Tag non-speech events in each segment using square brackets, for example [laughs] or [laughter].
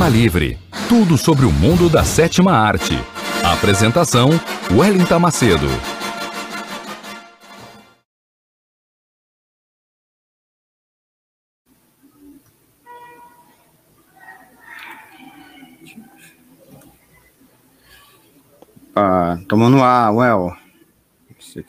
Cinema Livre. Tudo sobre o mundo da sétima arte. Apresentação: Wellington Macedo. Ah, tomando ar, Well.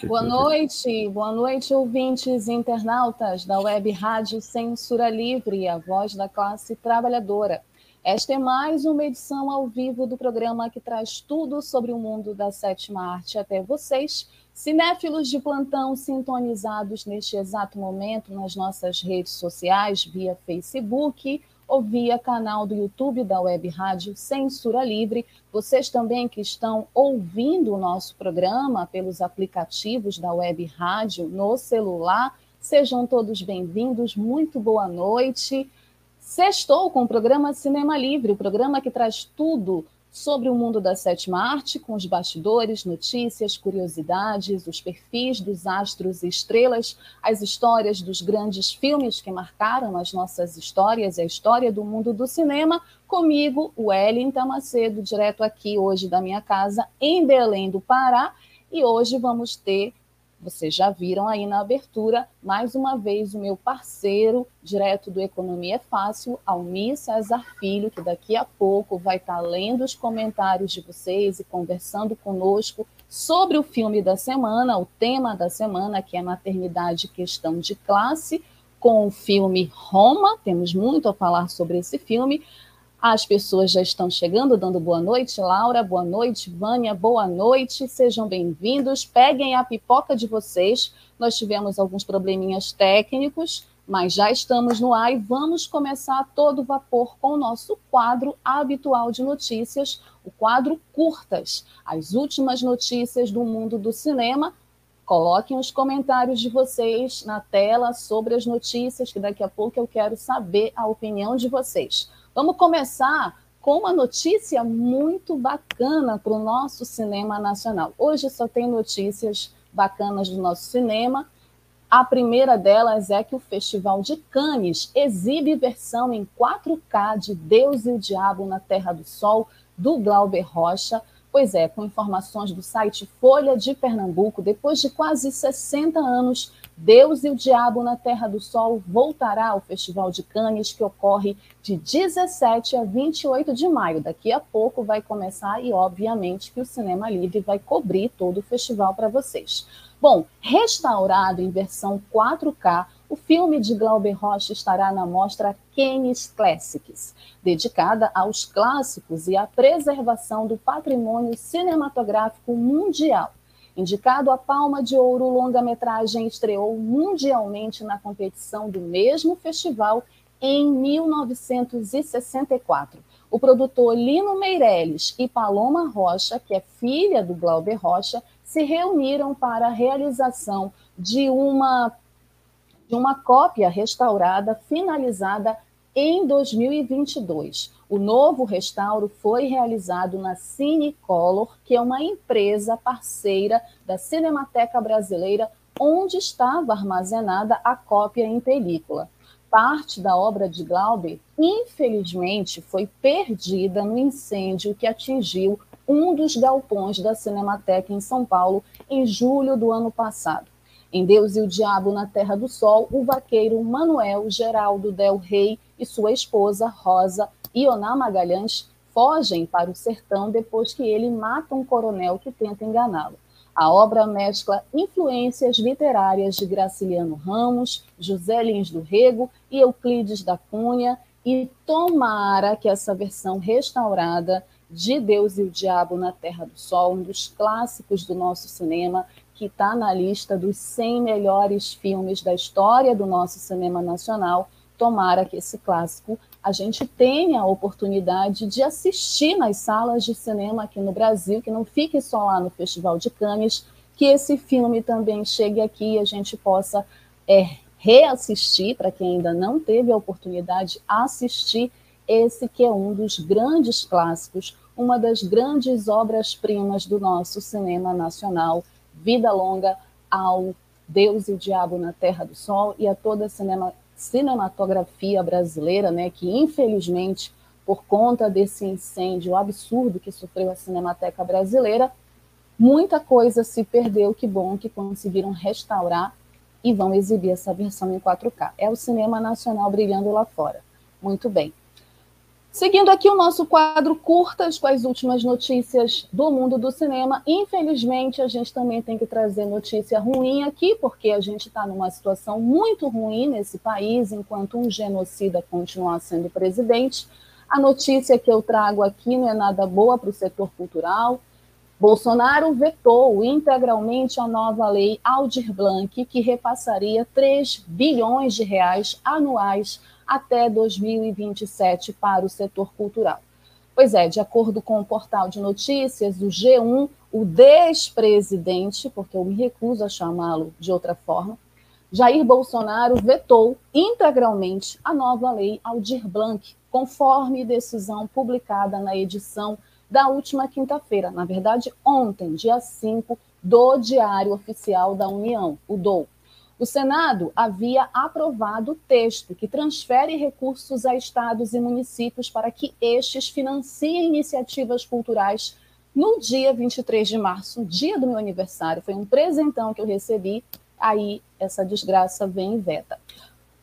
Boa noite, boa noite, ouvintes e internautas da Web Rádio Censura Livre, a voz da classe trabalhadora. Esta é mais uma edição ao vivo do programa que traz tudo sobre o mundo da sétima arte até vocês, cinéfilos de plantão sintonizados neste exato momento nas nossas redes sociais, via Facebook ou via canal do YouTube da Web Rádio Censura Livre. Vocês também que estão ouvindo o nosso programa pelos aplicativos da Web Rádio no celular, sejam todos bem-vindos. Muito boa noite. Sextou com o programa Cinema Livre, o programa que traz tudo sobre o mundo da sétima arte, com os bastidores, notícias, curiosidades, os perfis dos astros e estrelas, as histórias dos grandes filmes que marcaram as nossas histórias e a história do mundo do cinema. Comigo, o Wellington Macedo, direto aqui hoje da minha casa, em Belém do Pará. E hoje vamos ter vocês já viram aí na abertura, mais uma vez, o meu parceiro, direto do Economia é Fácil, Almir César Filho, que daqui a pouco vai estar lendo os comentários de vocês e conversando conosco sobre o filme da semana, o tema da semana, que é Maternidade Questão de Classe, com o filme Roma. Temos muito a falar sobre esse filme. As pessoas já estão chegando, dando boa noite. Laura, boa noite. Vânia, boa noite. Sejam bem-vindos. Peguem a pipoca de vocês. Nós tivemos alguns probleminhas técnicos, mas já estamos no ar e vamos começar todo vapor com o nosso quadro habitual de notícias, o quadro Curtas. As últimas notícias do mundo do cinema. Coloquem os comentários de vocês na tela sobre as notícias, que daqui a pouco eu quero saber a opinião de vocês. Vamos começar com uma notícia muito bacana para o nosso cinema nacional. Hoje só tem notícias bacanas do nosso cinema. A primeira delas é que o Festival de Cannes exibe versão em 4K de Deus e o Diabo na Terra do Sol, do Glauber Rocha. Pois é, com informações do site Folha de Pernambuco, depois de quase 60 anos Deus e o Diabo na Terra do Sol voltará ao Festival de Cannes, que ocorre de 17 a 28 de maio. Daqui a pouco vai começar e, obviamente, que o Cinema Livre vai cobrir todo o festival para vocês. Bom, restaurado em versão 4K, o filme de Glauber Rocha estará na mostra Cannes Classics, dedicada aos clássicos e à preservação do patrimônio cinematográfico mundial. Indicado a Palma de Ouro, o longa-metragem estreou mundialmente na competição do mesmo festival em 1964. O produtor Lino Meirelles e Paloma Rocha, que é filha do Glauber Rocha, se reuniram para a realização de uma, de uma cópia restaurada, finalizada em 2022. O novo restauro foi realizado na Cinecolor, que é uma empresa parceira da Cinemateca Brasileira, onde estava armazenada a cópia em película. Parte da obra de Glauber, infelizmente, foi perdida no incêndio que atingiu um dos galpões da Cinemateca em São Paulo em julho do ano passado. Em Deus e o Diabo na Terra do Sol, o vaqueiro Manuel Geraldo Del Rey e sua esposa Rosa Ioná Magalhães fogem para o sertão depois que ele mata um coronel que tenta enganá-lo. A obra mescla influências literárias de Graciliano Ramos, José Lins do Rego e Euclides da Cunha, e tomara que essa versão restaurada de Deus e o Diabo na Terra do Sol, um dos clássicos do nosso cinema, que está na lista dos 100 melhores filmes da história do nosso cinema nacional. Tomara que esse clássico a gente tenha a oportunidade de assistir nas salas de cinema aqui no Brasil, que não fique só lá no Festival de Cannes, que esse filme também chegue aqui e a gente possa é, reassistir, para quem ainda não teve a oportunidade, assistir esse que é um dos grandes clássicos, uma das grandes obras-primas do nosso cinema nacional, Vida Longa ao Deus e o Diabo na Terra do Sol e a toda a cinema, cinematografia brasileira, né, que infelizmente, por conta desse incêndio absurdo que sofreu a Cinemateca Brasileira, muita coisa se perdeu. Que bom que conseguiram restaurar e vão exibir essa versão em 4K. É o cinema nacional brilhando lá fora. Muito bem. Seguindo aqui o nosso quadro curtas com as últimas notícias do mundo do cinema. Infelizmente, a gente também tem que trazer notícia ruim aqui, porque a gente está numa situação muito ruim nesse país, enquanto um genocida continuar sendo presidente. A notícia que eu trago aqui não é nada boa para o setor cultural. Bolsonaro vetou integralmente a nova lei Aldir Blanc, que repassaria 3 bilhões de reais anuais até 2027 para o setor cultural. Pois é, de acordo com o portal de notícias, o G1, o despresidente, porque eu me recuso a chamá-lo de outra forma, Jair Bolsonaro vetou integralmente a nova lei Aldir Blanc, conforme decisão publicada na edição da última quinta-feira, na verdade, ontem, dia 5, do Diário Oficial da União, o DOU. O Senado havia aprovado o texto que transfere recursos a estados e municípios para que estes financiem iniciativas culturais no dia 23 de março, dia do meu aniversário. Foi um presentão que eu recebi, aí essa desgraça vem e veta.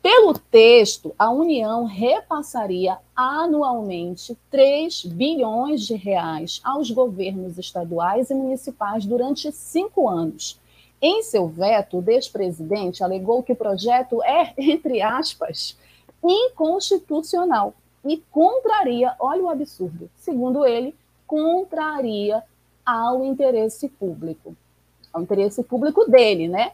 Pelo texto, a União repassaria anualmente 3 bilhões de reais aos governos estaduais e municipais durante cinco anos. Em seu veto, o despresidente alegou que o projeto é, entre aspas, inconstitucional e contraria, olha o absurdo, segundo ele, contraria ao interesse público. Ao interesse público dele, né?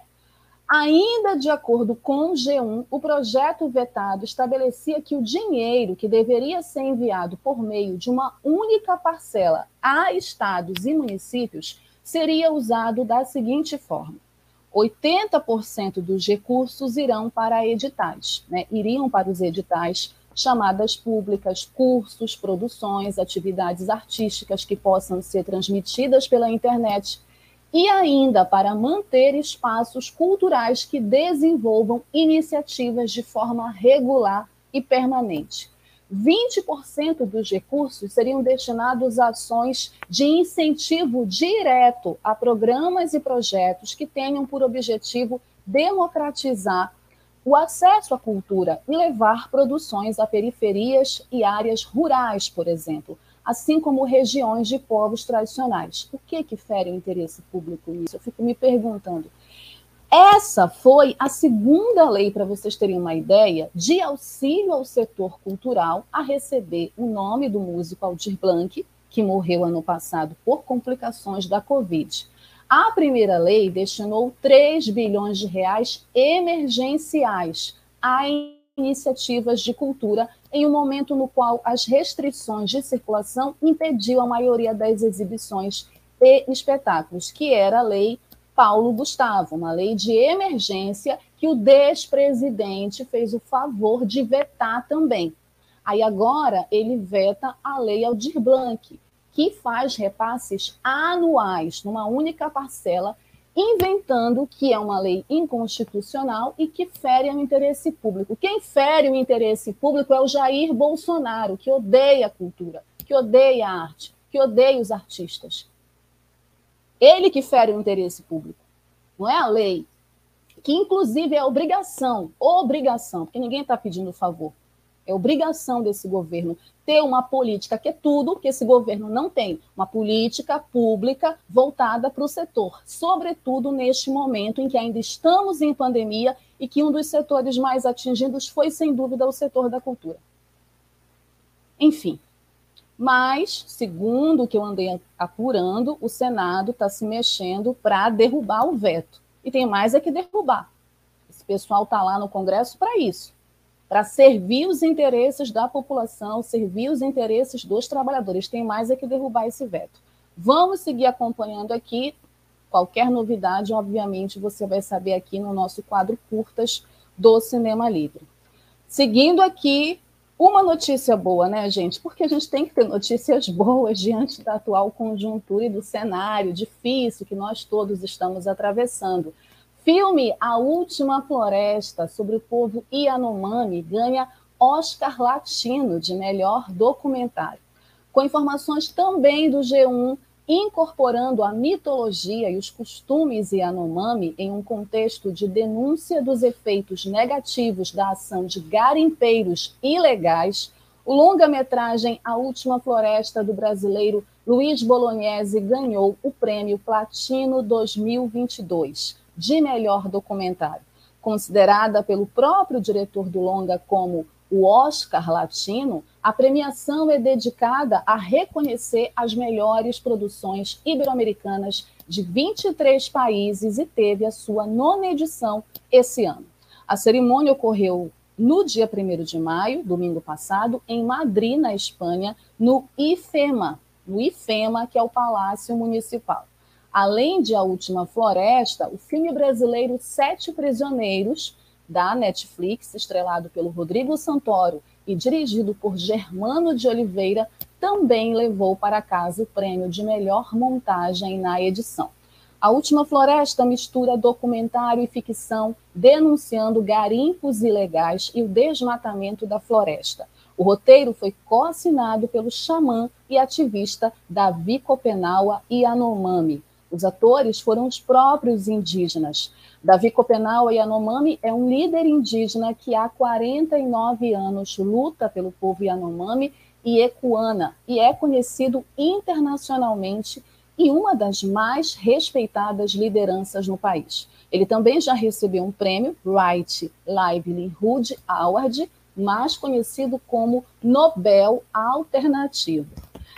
Ainda de acordo com o G1, o projeto vetado estabelecia que o dinheiro que deveria ser enviado por meio de uma única parcela a estados e municípios seria usado da seguinte forma: 80% dos recursos irão para editais, né? iriam para os editais, chamadas públicas, cursos, produções, atividades artísticas que possam ser transmitidas pela internet e ainda para manter espaços culturais que desenvolvam iniciativas de forma regular e permanente. 20% dos recursos seriam destinados a ações de incentivo direto a programas e projetos que tenham por objetivo democratizar o acesso à cultura e levar produções a periferias e áreas rurais, por exemplo, assim como regiões de povos tradicionais. O que que fere o interesse público nisso? Eu fico me perguntando. Essa foi a segunda lei, para vocês terem uma ideia, de auxílio ao setor cultural a receber o nome do músico Aldir Blanc, que morreu ano passado por complicações da Covid. A primeira lei destinou 3 bilhões de reais emergenciais a iniciativas de cultura em um momento no qual as restrições de circulação impediam a maioria das exibições e espetáculos, que era a lei Paulo Gustavo, uma lei de emergência que o despresidente fez o favor de vetar também. Aí agora ele veta a lei Aldir Blanc, que faz repasses anuais numa única parcela, inventando que é uma lei inconstitucional e que fere o interesse público. Quem fere o interesse público é o Jair Bolsonaro, que odeia a cultura, que odeia a arte, que odeia os artistas. Ele que fere o interesse público, não é a lei, que inclusive é obrigação, obrigação, porque ninguém está pedindo favor. É obrigação desse governo ter uma política, que é tudo que esse governo não tem, uma política pública voltada para o setor, sobretudo neste momento em que ainda estamos em pandemia e que um dos setores mais atingidos foi, sem dúvida, o setor da cultura. Enfim, mas, segundo o que eu andei apurando, o Senado está se mexendo para derrubar o veto. E tem mais é que derrubar. Esse pessoal está lá no Congresso para isso para servir os interesses da população, servir os interesses dos trabalhadores. Tem mais é que derrubar esse veto. Vamos seguir acompanhando aqui. Qualquer novidade, obviamente, você vai saber aqui no nosso quadro Curtas do Cinema Livre. Seguindo aqui, uma notícia boa, né, gente? Porque a gente tem que ter notícias boas diante da atual conjuntura e do cenário difícil que nós todos estamos atravessando. Filme A Última Floresta, sobre o povo Yanomami, ganha Oscar Latino de melhor documentário. Com informações também do G1, incorporando a mitologia e os costumes Yanomami em um contexto de denúncia dos efeitos negativos da ação de garimpeiros ilegais, o longa-metragem A Última Floresta do brasileiro Luiz Bolognese ganhou o prêmio Platino 2022 de melhor documentário, considerada pelo próprio diretor do longa como o Oscar Latino, a premiação é dedicada a reconhecer as melhores produções ibero-americanas de 23 países e teve a sua nona edição esse ano. A cerimônia ocorreu no dia 1 de maio, domingo passado, em Madrid, na Espanha, no IFEMA, no IFEMA, que é o Palácio Municipal. Além de A Última Floresta, o filme brasileiro Sete Prisioneiros, da Netflix, estrelado pelo Rodrigo Santoro e dirigido por Germano de Oliveira, também levou para casa o prêmio de melhor montagem na edição. A Última Floresta mistura documentário e ficção, denunciando garimpos ilegais e o desmatamento da floresta. O roteiro foi co-assinado pelo xamã e ativista Davi Copenaua Yanomami, os atores foram os próprios indígenas. Davi Copenau Yanomami é um líder indígena que há 49 anos luta pelo povo Yanomami e Ecuana e é conhecido internacionalmente e uma das mais respeitadas lideranças no país. Ele também já recebeu um prêmio, Right Livelihood Award, mais conhecido como Nobel Alternativo.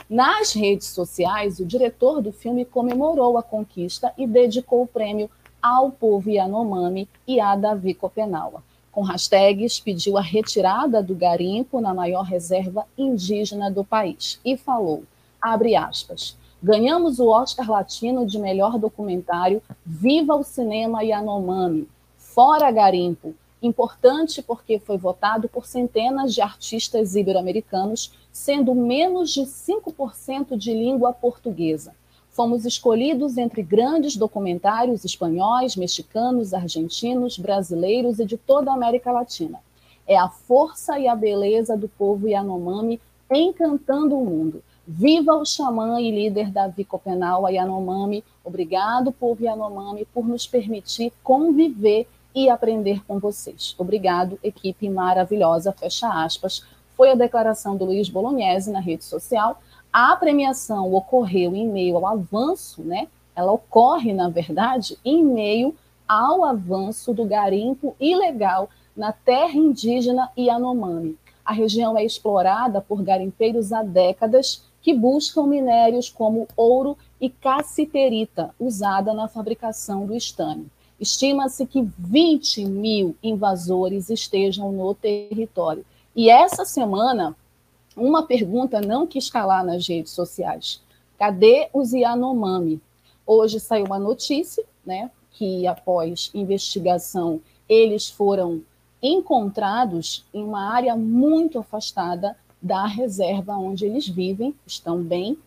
Nas redes sociais, o diretor do filme comemorou a conquista e dedicou o prêmio ao povo Yanomami e a Davi Copenaua. Com hashtags, pediu a retirada do garimpo na maior reserva indígena do país e falou, abre aspas, ganhamos o Oscar Latino de melhor documentário Viva o Cinema Yanomami, fora garimpo, importante porque foi votado por centenas de artistas ibero-americanos, sendo menos de 5% de língua portuguesa. Fomos escolhidos entre grandes documentários espanhóis, mexicanos, argentinos, brasileiros e de toda a América Latina. É a força e a beleza do povo Yanomami encantando o mundo. Viva o xamã e líder Davi Copenal Yanomami. Obrigado, povo Yanomami, por nos permitir conviver e aprender com vocês. Obrigado, equipe maravilhosa, fecha aspas. Foi a declaração do Luiz Bolognese na rede social. A premiação ocorreu em meio ao avanço, né? Ela ocorre, na verdade, em meio ao avanço do garimpo ilegal na terra indígena Yanomami. A região é explorada por garimpeiros há décadas que buscam minérios como ouro e cassiterita, usada na fabricação do estânio. Estima-se que 20 mil invasores estejam no território. E essa semana, uma pergunta não quis calar nas redes sociais. Cadê os Yanomami? Hoje saiu uma notícia, né, que após investigação eles foram encontrados em uma área muito afastada da reserva onde eles vivem, estão bem.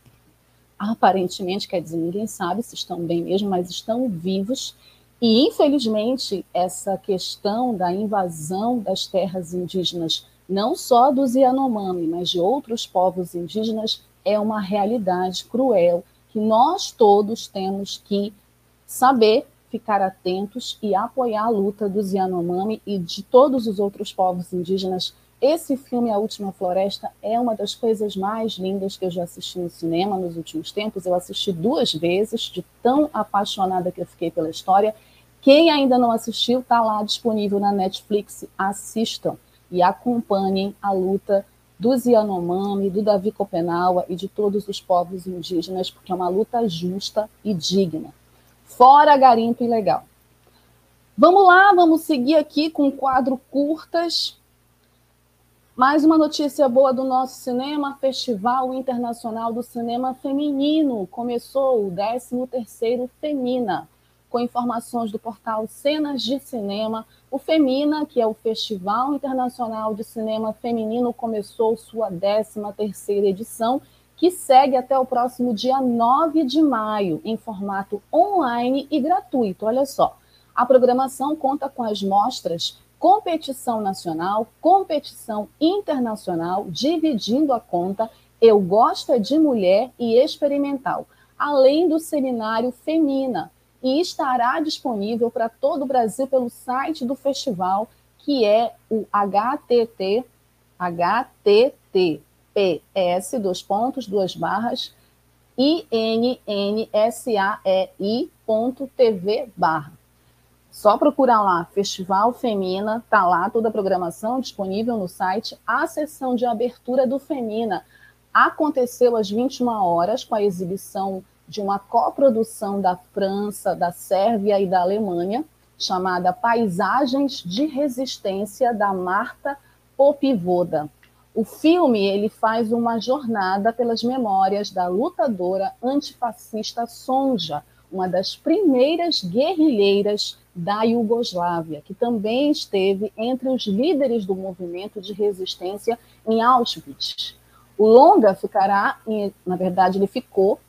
Aparentemente, quer dizer, ninguém sabe se estão bem mesmo, mas estão vivos e, infelizmente, essa questão da invasão das terras indígenas, não só dos Yanomami, mas de outros povos indígenas, é uma realidade cruel que nós todos temos que saber ficar atentos e apoiar a luta dos Yanomami e de todos os outros povos indígenas esse filme, A Última Floresta, é uma das coisas mais lindas que eu já assisti no cinema nos últimos tempos. Eu assisti duas vezes, de tão apaixonada que eu fiquei pela história. Quem ainda não assistiu, está lá disponível na Netflix. Assistam e acompanhem a luta dos Yanomami, do Davi Copenaua e de todos os povos indígenas, porque é uma luta justa e digna. Fora garimpo ilegal. Vamos lá, vamos seguir aqui com o quadro curtas. Mais uma notícia boa do nosso cinema, Festival Internacional do Cinema Feminino. Começou o 13º Femina, com informações do portal Cenas de Cinema. O Femina, que é o Festival Internacional de Cinema Feminino, começou sua 13ª edição, que segue até o próximo dia 9 de maio, em formato online e gratuito. Olha só, a programação conta com as mostras competição nacional, competição internacional, dividindo a conta Eu Gosto é de Mulher e Experimental, além do seminário Femina, e estará disponível para todo o Brasil pelo site do festival, que é o htt https dois pontos duas barras innsaei.tv barra só procurar lá, Festival Femina, tá lá toda a programação disponível no site. A sessão de abertura do Femina aconteceu às 21 horas com a exibição de uma coprodução da França, da Sérvia e da Alemanha, chamada Paisagens de Resistência da Marta Popivoda. O filme ele faz uma jornada pelas memórias da lutadora antifascista Sonja, uma das primeiras guerrilheiras da Iugoslávia, que também esteve entre os líderes do movimento de resistência em Auschwitz. O longa ficará, na verdade, ele ficou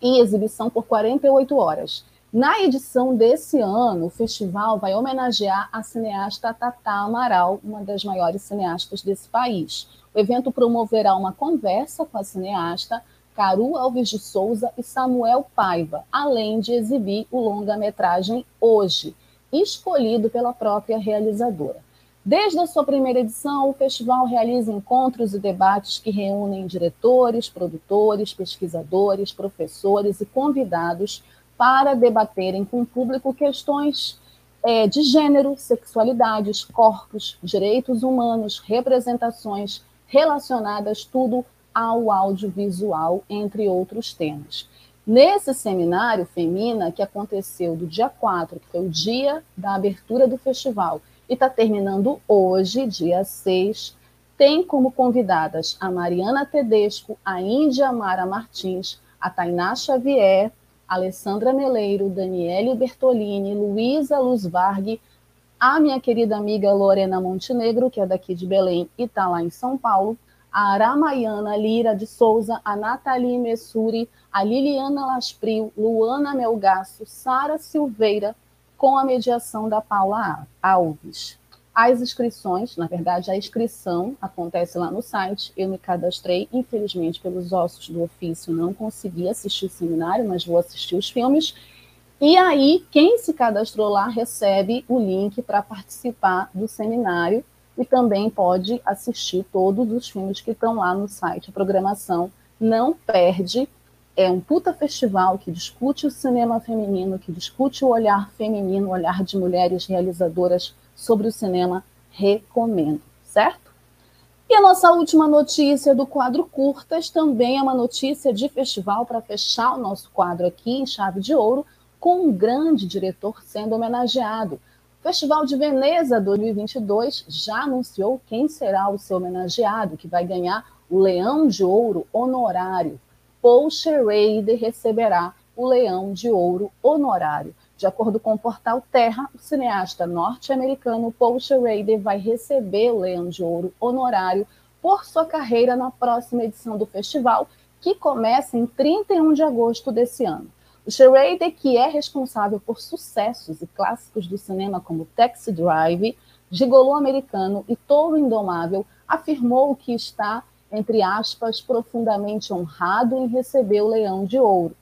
em exibição por 48 horas. Na edição desse ano, o festival vai homenagear a cineasta Tata Amaral, uma das maiores cineastas desse país. O evento promoverá uma conversa com a cineasta Caru Alves de Souza e Samuel Paiva, além de exibir o longa-metragem Hoje, escolhido pela própria realizadora. Desde a sua primeira edição, o festival realiza encontros e debates que reúnem diretores, produtores, pesquisadores, professores e convidados para debaterem com o público questões é, de gênero, sexualidades, corpos, direitos humanos, representações relacionadas tudo ao audiovisual, entre outros temas. Nesse seminário Femina, que aconteceu do dia 4, que foi o dia da abertura do festival, e está terminando hoje, dia 6, tem como convidadas a Mariana Tedesco, a Índia Mara Martins, a Tainá Xavier, Alessandra Meleiro, Daniele Bertolini, Luísa Luzvarg, a minha querida amiga Lorena Montenegro, que é daqui de Belém e está lá em São Paulo, a Aramaiana Lira de Souza, a Nathalie Messuri, a Liliana Laspril, Luana Melgaço, Sara Silveira, com a mediação da Paula Alves. As inscrições, na verdade, a inscrição acontece lá no site. Eu me cadastrei, infelizmente, pelos ossos do ofício, não consegui assistir o seminário, mas vou assistir os filmes. E aí, quem se cadastrou lá recebe o link para participar do seminário e também pode assistir todos os filmes que estão lá no site. A programação não perde. É um puta festival que discute o cinema feminino, que discute o olhar feminino, o olhar de mulheres realizadoras sobre o cinema. Recomendo, certo? E a nossa última notícia do quadro Curtas também é uma notícia de festival para fechar o nosso quadro aqui em chave de ouro, com um grande diretor sendo homenageado. O Festival de Veneza 2022 já anunciou quem será o seu homenageado, que vai ganhar o Leão de Ouro honorário. Paul Schrader receberá o Leão de Ouro honorário. De acordo com o portal Terra, o cineasta norte-americano Paul Schrader vai receber o Leão de Ouro honorário por sua carreira na próxima edição do festival, que começa em 31 de agosto desse ano. O Schrader, que é responsável por sucessos e clássicos do cinema como Taxi Drive, Gigolô Americano e Touro Indomável, afirmou que está, entre aspas, profundamente honrado em receber o Leão de Ouro.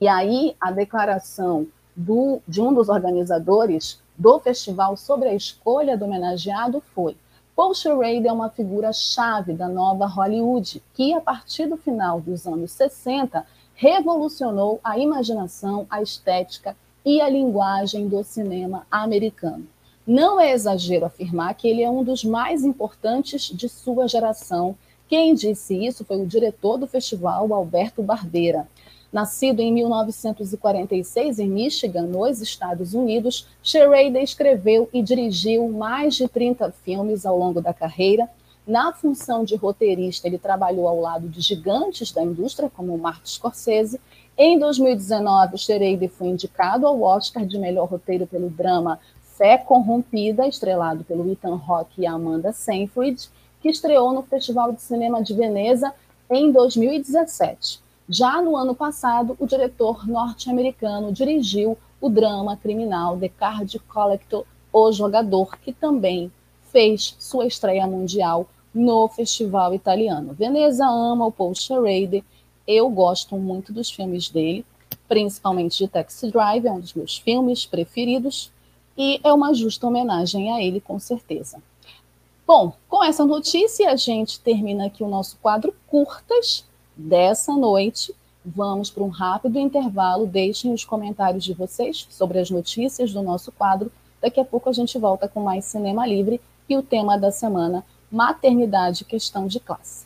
E aí a declaração do, de um dos organizadores do festival sobre a escolha do homenageado foi: Paul Schrader é uma figura-chave da nova Hollywood, que, a partir do final dos anos 60, revolucionou a imaginação, a estética e a linguagem do cinema americano. Não é exagero afirmar que ele é um dos mais importantes de sua geração. Quem disse isso foi o diretor do festival, Alberto Barbeira. Nascido em 1946 em Michigan, nos Estados Unidos, Schrader escreveu e dirigiu mais de 30 filmes ao longo da carreira. Na função de roteirista, ele trabalhou ao lado de gigantes da indústria, como Martin Scorsese. Em 2019, Schrader foi indicado ao Oscar de melhor roteiro pelo drama Fé Corrompida, estrelado pelo Ethan Hawke e Amanda Seyfried, que estreou no Festival de Cinema de Veneza em 2017. Já no ano passado, o diretor norte-americano dirigiu o drama criminal The Card Collector, O Jogador, que também fez sua estreia mundial no festival italiano. Veneza ama o Paul Schrader, eu gosto muito dos filmes dele, principalmente de Taxi Drive, é um dos meus filmes preferidos, e é uma justa homenagem a ele, com certeza. Bom, com essa notícia, a gente termina aqui o nosso quadro Curtas dessa noite. Vamos para um rápido intervalo. Deixem os comentários de vocês sobre as notícias do nosso quadro. Daqui a pouco a gente volta com mais Cinema Livre e o tema da semana: Maternidade Questão de Classe.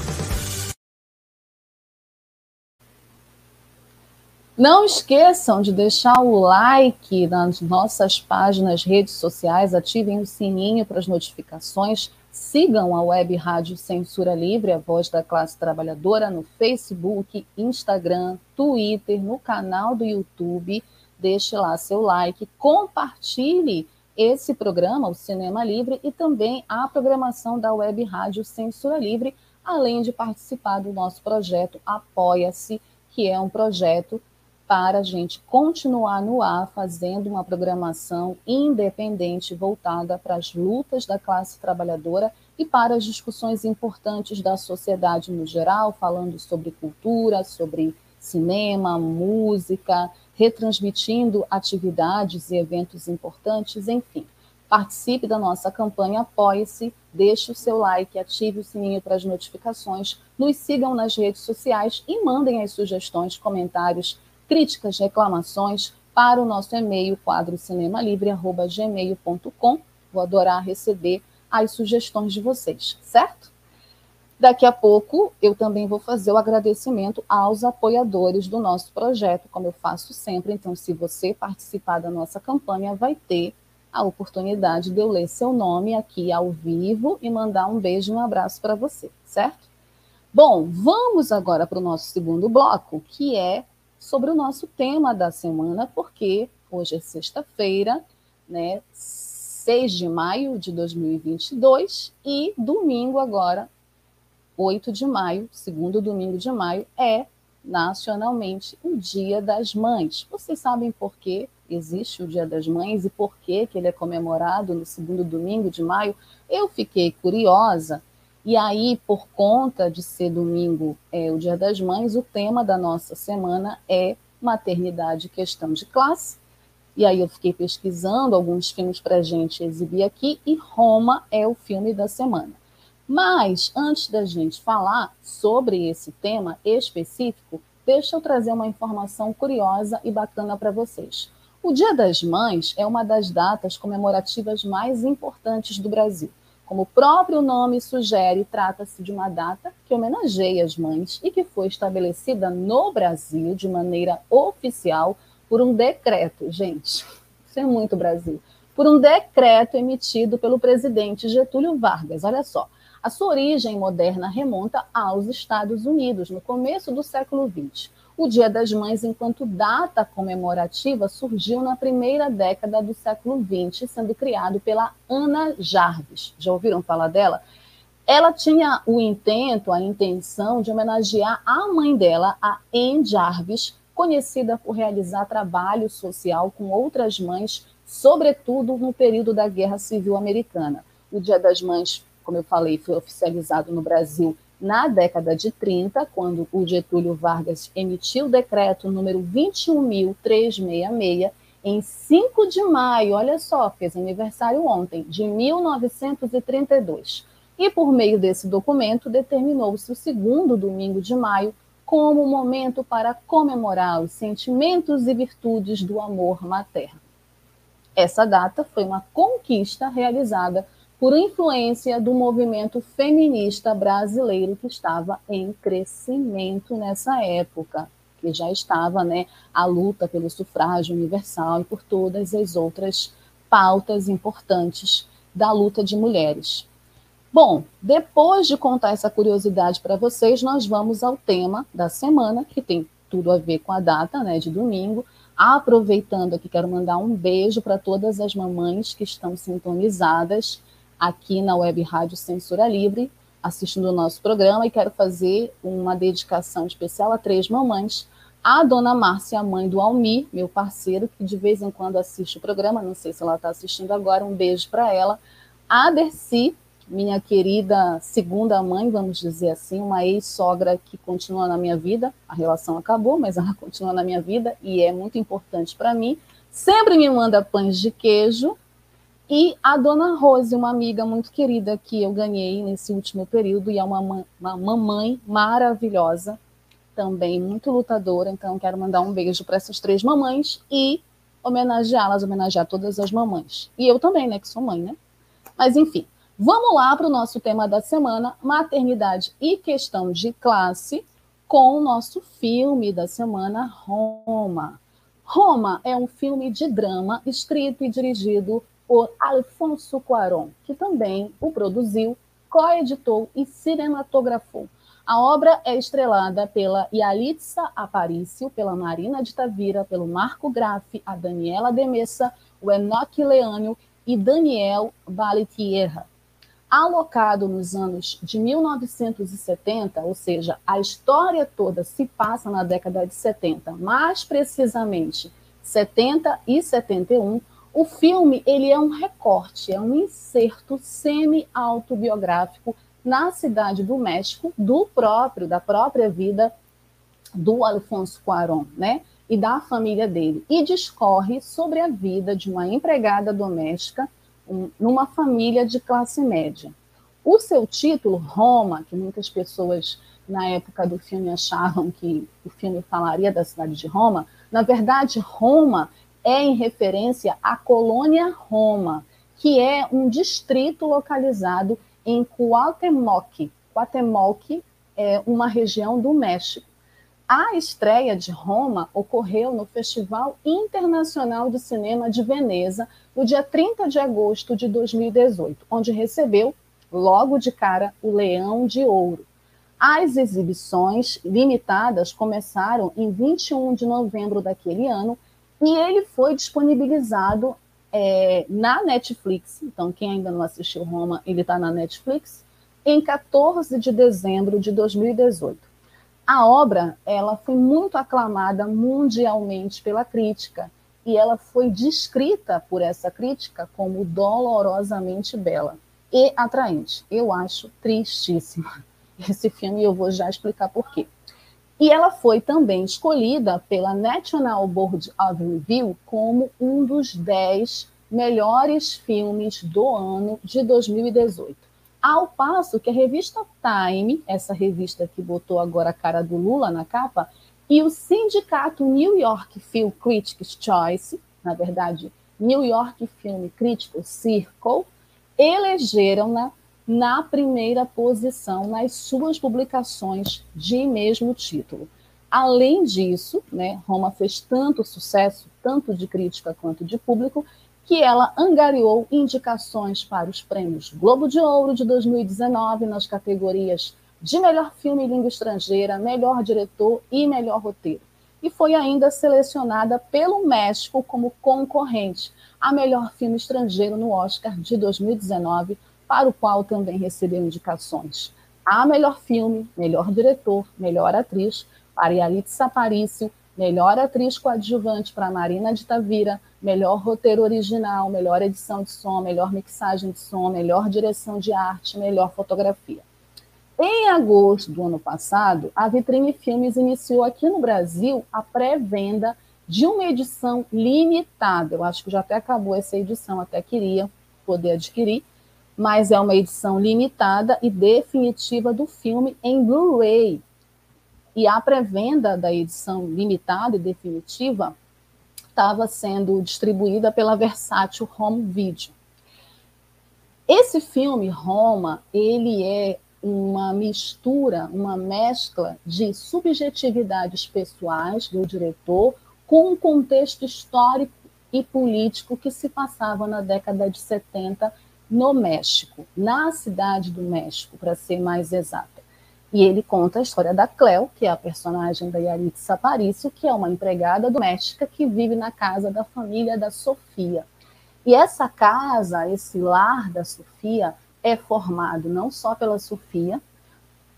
Não esqueçam de deixar o like nas nossas páginas, redes sociais, ativem o sininho para as notificações, sigam a Web Rádio Censura Livre, a voz da classe trabalhadora, no Facebook, Instagram, Twitter, no canal do YouTube. Deixe lá seu like, compartilhe esse programa, o Cinema Livre, e também a programação da Web Rádio Censura Livre, além de participar do nosso projeto Apoia-se, que é um projeto para a gente continuar no ar fazendo uma programação independente voltada para as lutas da classe trabalhadora e para as discussões importantes da sociedade no geral, falando sobre cultura, sobre cinema, música, retransmitindo atividades e eventos importantes, enfim. Participe da nossa campanha Apoie-se, deixe o seu like, ative o sininho para as notificações, nos sigam nas redes sociais e mandem as sugestões, comentários, críticas, reclamações para o nosso e-mail quadrocinemalivre@gmail.com. Vou adorar receber as sugestões de vocês, certo? Daqui a pouco eu também vou fazer o agradecimento aos apoiadores do nosso projeto, como eu faço sempre. Então, se você participar da nossa campanha, vai ter a oportunidade de eu ler seu nome aqui ao vivo e mandar um beijo e um abraço para você, certo? Bom, vamos agora para o nosso segundo bloco, que é sobre o nosso tema da semana, porque hoje é sexta-feira, né, 6 de maio de 2022, e domingo agora, 8 de maio, segundo domingo de maio, é nacionalmente o Dia das Mães. Vocês sabem por que existe o Dia das Mães e por que, que ele é comemorado no segundo domingo de maio? Eu fiquei curiosa e aí, por conta de ser domingo, é, o Dia das Mães, o tema da nossa semana é maternidade questão de classe. E aí eu fiquei pesquisando alguns filmes para a gente exibir aqui e Roma é o filme da semana. Mas, antes da gente falar sobre esse tema específico, deixa eu trazer uma informação curiosa e bacana para vocês. O Dia das Mães é uma das datas comemorativas mais importantes do Brasil. Como o próprio nome sugere, trata-se de uma data que homenageia as mães e que foi estabelecida no Brasil de maneira oficial por um decreto. Gente, isso é muito Brasil. Por um decreto emitido pelo presidente Getúlio Vargas. Olha só. A sua origem moderna remonta aos Estados Unidos, no começo do século XX. O Dia das Mães, enquanto data comemorativa, surgiu na primeira década do século XX, sendo criado pela Ana Jarvis. Já ouviram falar dela? Ela tinha o intento, a intenção de homenagear a mãe dela, a Anne Jarvis, conhecida por realizar trabalho social com outras mães, sobretudo no período da Guerra Civil Americana. O Dia das Mães como eu falei, foi oficializado no Brasil na década de 30, quando o Getúlio Vargas emitiu o decreto número 21.366, em 5 de maio, olha só, fez aniversário ontem, de 1932. E por meio desse documento, determinou-se o segundo domingo de maio como momento para comemorar os sentimentos e virtudes do amor materno. Essa data foi uma conquista realizada por influência do movimento feminista brasileiro que estava em crescimento nessa época, que já estava né, a luta pelo sufrágio universal e por todas as outras pautas importantes da luta de mulheres. Bom, depois de contar essa curiosidade para vocês, nós vamos ao tema da semana, que tem tudo a ver com a data né, de domingo. Aproveitando aqui, quero mandar um beijo para todas as mamães que estão sintonizadas aqui na Web Rádio Censura Livre, assistindo o nosso programa, e quero fazer uma dedicação especial a três mamães. A dona Márcia, mãe do Almir, meu parceiro, que de vez em quando assiste o programa, não sei se ela está assistindo agora, um beijo para ela. A Dercy, minha querida segunda mãe, vamos dizer assim, uma ex-sogra que continua na minha vida. A relação acabou, mas ela [laughs] continua na minha vida e é muito importante para mim. Sempre me manda pães de queijo, e a dona Rose, uma amiga muito querida que eu ganhei nesse último período, e é uma, uma mamãe maravilhosa, também muito lutadora. Então, quero mandar um beijo para essas três mamães e homenageá-las, homenagear todas as mamães. E eu também, né, que sou mãe, né? Mas, enfim, vamos lá para o nosso tema da semana: maternidade e questão de classe, com o nosso filme da semana, Roma. Roma é um filme de drama escrito e dirigido por Alfonso Cuarón, que também o produziu, coeditou e cinematografou. A obra é estrelada pela Yalitza Aparício, pela Marina de Tavira, pelo Marco Graffi, a Daniela Demessa, o Enoque Leânio e Daniel Baletierra. Alocado nos anos de 1970, ou seja, a história toda se passa na década de 70, mais precisamente 70 e 71, o filme ele é um recorte, é um inserto semi-autobiográfico na cidade do México, do próprio, da própria vida do Alfonso Cuarón, né? E da família dele. E discorre sobre a vida de uma empregada doméstica um, numa família de classe média. O seu título, Roma, que muitas pessoas na época do filme achavam que o filme falaria da cidade de Roma, na verdade, Roma é em referência à colônia Roma, que é um distrito localizado em Cuauhtémoc, Guatemalque é uma região do México. A estreia de Roma ocorreu no Festival Internacional de Cinema de Veneza, no dia 30 de agosto de 2018, onde recebeu, logo de cara, o Leão de Ouro. As exibições limitadas começaram em 21 de novembro daquele ano e ele foi disponibilizado é, na Netflix. Então, quem ainda não assistiu Roma, ele está na Netflix em 14 de dezembro de 2018. A obra ela foi muito aclamada mundialmente pela crítica e ela foi descrita por essa crítica como dolorosamente bela e atraente. Eu acho tristíssima [laughs] esse filme e eu vou já explicar por quê. E ela foi também escolhida pela National Board of Review como um dos 10 melhores filmes do ano de 2018. Ao passo que a revista Time, essa revista que botou agora a cara do Lula na capa, e o sindicato New York Film Critics Choice, na verdade, New York Film Critical Circle, elegeram-na na primeira posição nas suas publicações de mesmo título. Além disso, né, Roma fez tanto sucesso, tanto de crítica quanto de público, que ela angariou indicações para os prêmios Globo de Ouro de 2019 nas categorias de melhor filme em língua estrangeira, melhor diretor e melhor roteiro. E foi ainda selecionada pelo México como concorrente a melhor filme estrangeiro no Oscar de 2019 para o qual também recebeu indicações a melhor filme, melhor diretor, melhor atriz para Yalitza Aparicio, melhor atriz coadjuvante para Marina de Tavira, melhor roteiro original, melhor edição de som, melhor mixagem de som, melhor direção de arte, melhor fotografia. Em agosto do ano passado, a Vitrine Filmes iniciou aqui no Brasil a pré-venda de uma edição limitada. Eu acho que já até acabou essa edição, até queria poder adquirir, mas é uma edição limitada e definitiva do filme em Blu-ray. E a pré-venda da edição limitada e definitiva estava sendo distribuída pela Versátil Home Video. Esse filme, Roma, ele é uma mistura, uma mescla de subjetividades pessoais do diretor com um contexto histórico e político que se passava na década de 70 no México, na cidade do México, para ser mais exata. E ele conta a história da Cleo, que é a personagem da Yaritza Aparicio, que é uma empregada doméstica que vive na casa da família da Sofia. E essa casa, esse lar da Sofia, é formado não só pela Sofia,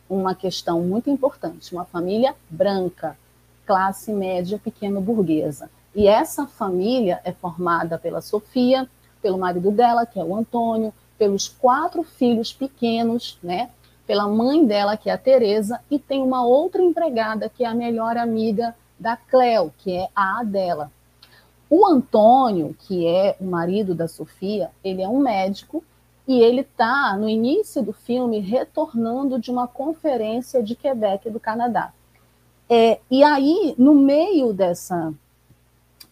uma questão muito importante, uma família branca, classe média pequeno burguesa. E essa família é formada pela Sofia, pelo marido dela, que é o Antônio, pelos quatro filhos pequenos, né? Pela mãe dela, que é a Teresa, e tem uma outra empregada que é a melhor amiga da Cleo, que é a Adela. O Antônio, que é o marido da Sofia, ele é um médico e ele está, no início do filme, retornando de uma conferência de Quebec, do Canadá. É, e aí, no meio dessa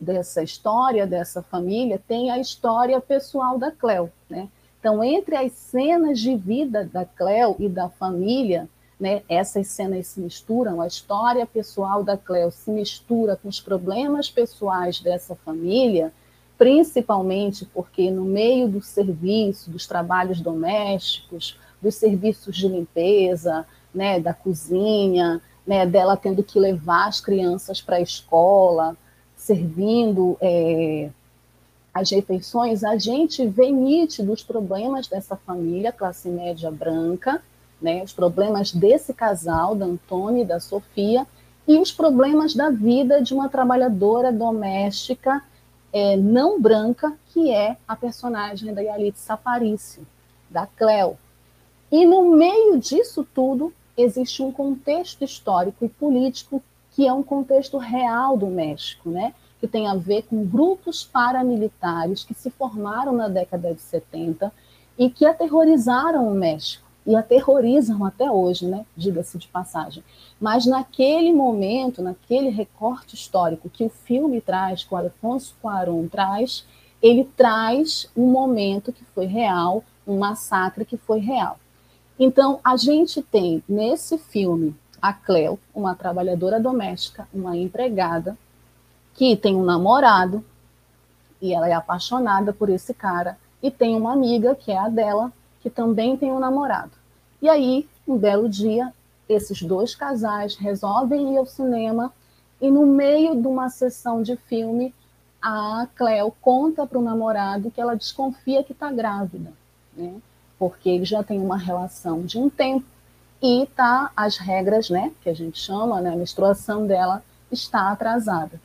dessa história, dessa família, tem a história pessoal da Cleo, né? Então, entre as cenas de vida da Cleo e da família, né, essas cenas se misturam, a história pessoal da Cleo se mistura com os problemas pessoais dessa família, principalmente porque no meio do serviço, dos trabalhos domésticos, dos serviços de limpeza, né, da cozinha, né, dela tendo que levar as crianças para a escola, servindo é, as refeições, a gente vê nítidos problemas dessa família, classe média branca, né, os problemas desse casal, da Antônia e da Sofia, e os problemas da vida de uma trabalhadora doméstica é, não branca, que é a personagem da Yalitza Saparício, da Cleo. E no meio disso tudo, existe um contexto histórico e político que é um contexto real do México, né? que tem a ver com grupos paramilitares que se formaram na década de 70 e que aterrorizaram o México e aterrorizam até hoje, né? Diga-se de passagem. Mas naquele momento, naquele recorte histórico que o filme traz, que o Alfonso Cuarón traz, ele traz um momento que foi real, um massacre que foi real. Então, a gente tem nesse filme a Cleo, uma trabalhadora doméstica, uma empregada, que tem um namorado, e ela é apaixonada por esse cara, e tem uma amiga, que é a dela, que também tem um namorado. E aí, um belo dia, esses dois casais resolvem ir ao cinema e no meio de uma sessão de filme, a Cleo conta para o namorado que ela desconfia que está grávida, né? porque ele já tem uma relação de um tempo e tá as regras, né, que a gente chama, né, a menstruação dela está atrasada.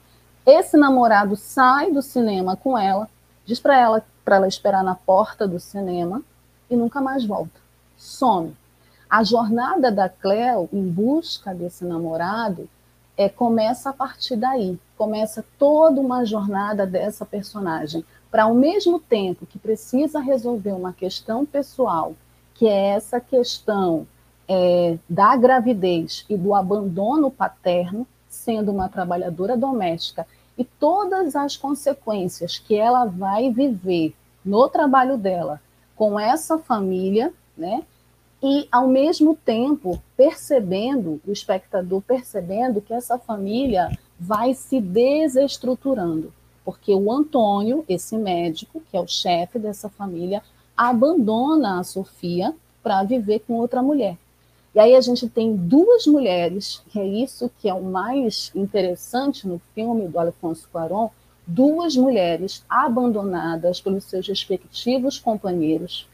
Esse namorado sai do cinema com ela, diz para ela para ela esperar na porta do cinema e nunca mais volta. Some. A jornada da Cleo em busca desse namorado é, começa a partir daí. Começa toda uma jornada dessa personagem para, ao mesmo tempo que precisa resolver uma questão pessoal, que é essa questão é, da gravidez e do abandono paterno, sendo uma trabalhadora doméstica, e todas as consequências que ela vai viver no trabalho dela com essa família, né? e, ao mesmo tempo, percebendo, o espectador percebendo que essa família vai se desestruturando, porque o Antônio, esse médico, que é o chefe dessa família, abandona a Sofia para viver com outra mulher. E aí a gente tem duas mulheres, que é isso que é o mais interessante no filme do Alfonso Cuarón, duas mulheres abandonadas pelos seus respectivos companheiros,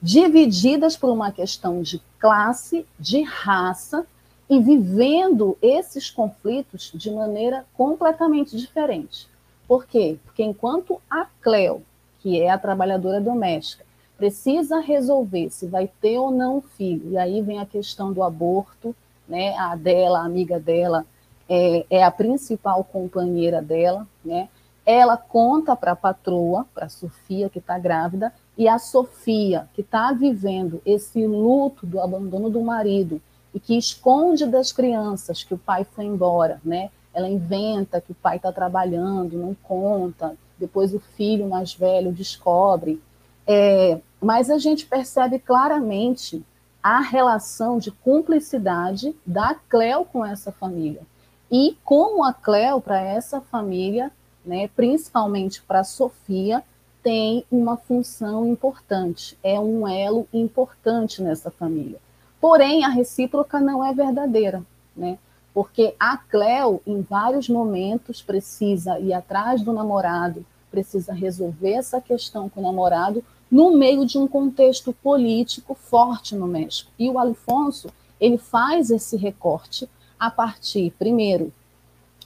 divididas por uma questão de classe, de raça, e vivendo esses conflitos de maneira completamente diferente. Por quê? Porque enquanto a Cleo, que é a trabalhadora doméstica, precisa resolver se vai ter ou não filho, e aí vem a questão do aborto, né? A dela, a amiga dela, é, é a principal companheira dela, né? Ela conta para a patroa, para a Sofia, que está grávida, e a Sofia, que está vivendo esse luto do abandono do marido e que esconde das crianças que o pai foi embora, né? Ela inventa que o pai está trabalhando, não conta. Depois o filho mais velho descobre. É, mas a gente percebe claramente a relação de cumplicidade da Cleo com essa família e como a Cleo para essa família, né, principalmente para Sofia, tem uma função importante, é um elo importante nessa família. Porém, a recíproca não é verdadeira, né? Porque a Cleo, em vários momentos, precisa ir atrás do namorado, precisa resolver essa questão com o namorado no meio de um contexto político forte no México. E o Alfonso, ele faz esse recorte a partir, primeiro,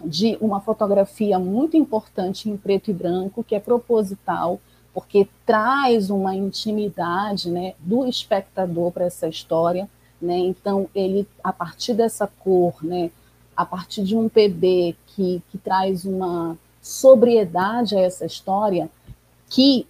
de uma fotografia muito importante em preto e branco, que é proposital, porque traz uma intimidade né, do espectador para essa história. Né? Então, ele, a partir dessa cor, né, a partir de um PB que, que traz uma sobriedade a essa história, que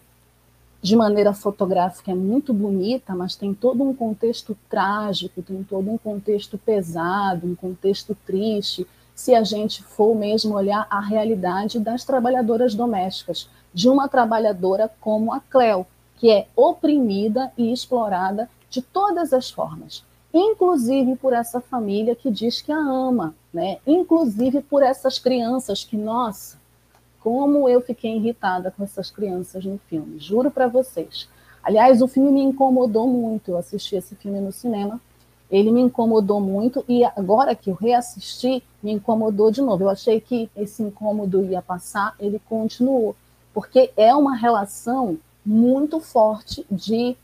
de maneira fotográfica é muito bonita, mas tem todo um contexto trágico, tem todo um contexto pesado, um contexto triste, se a gente for mesmo olhar a realidade das trabalhadoras domésticas de uma trabalhadora como a Cleo, que é oprimida e explorada de todas as formas, inclusive por essa família que diz que a ama, né? Inclusive por essas crianças que, nossa, como eu fiquei irritada com essas crianças no filme, juro para vocês. Aliás, o filme me incomodou muito. Eu assisti esse filme no cinema, ele me incomodou muito e agora que eu reassisti, me incomodou de novo. Eu achei que esse incômodo ia passar, ele continuou porque é uma relação muito forte de,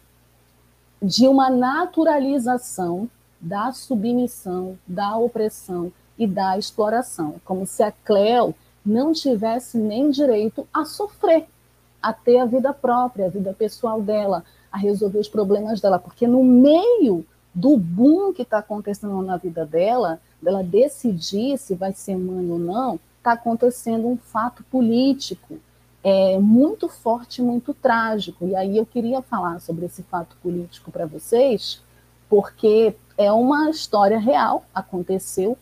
de uma naturalização da submissão, da opressão e da exploração, como se a Cleo não tivesse nem direito a sofrer, a ter a vida própria, a vida pessoal dela, a resolver os problemas dela, porque no meio do boom que está acontecendo na vida dela, dela decidir se vai ser mãe ou não, está acontecendo um fato político, é, muito forte, muito trágico. E aí eu queria falar sobre esse fato político para vocês, porque é uma história real, aconteceu,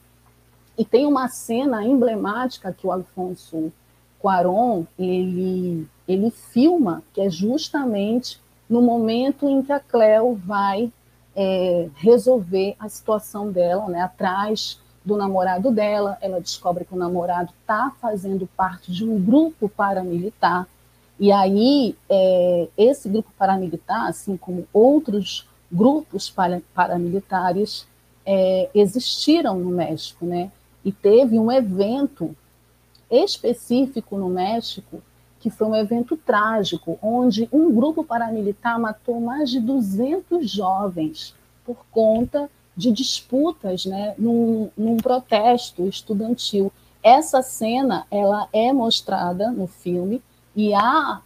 e tem uma cena emblemática que o Alfonso Cuarón, ele, ele filma, que é justamente no momento em que a Cleo vai é, resolver a situação dela, né, atrás do namorado dela. Ela descobre que o namorado está fazendo parte de um grupo paramilitar. E aí, é, esse grupo paramilitar, assim como outros grupos paramilitares, é, existiram no México, né? E teve um evento específico no México que foi um evento trágico, onde um grupo paramilitar matou mais de 200 jovens por conta de disputas, né, num, num protesto estudantil. Essa cena ela é mostrada no filme e a,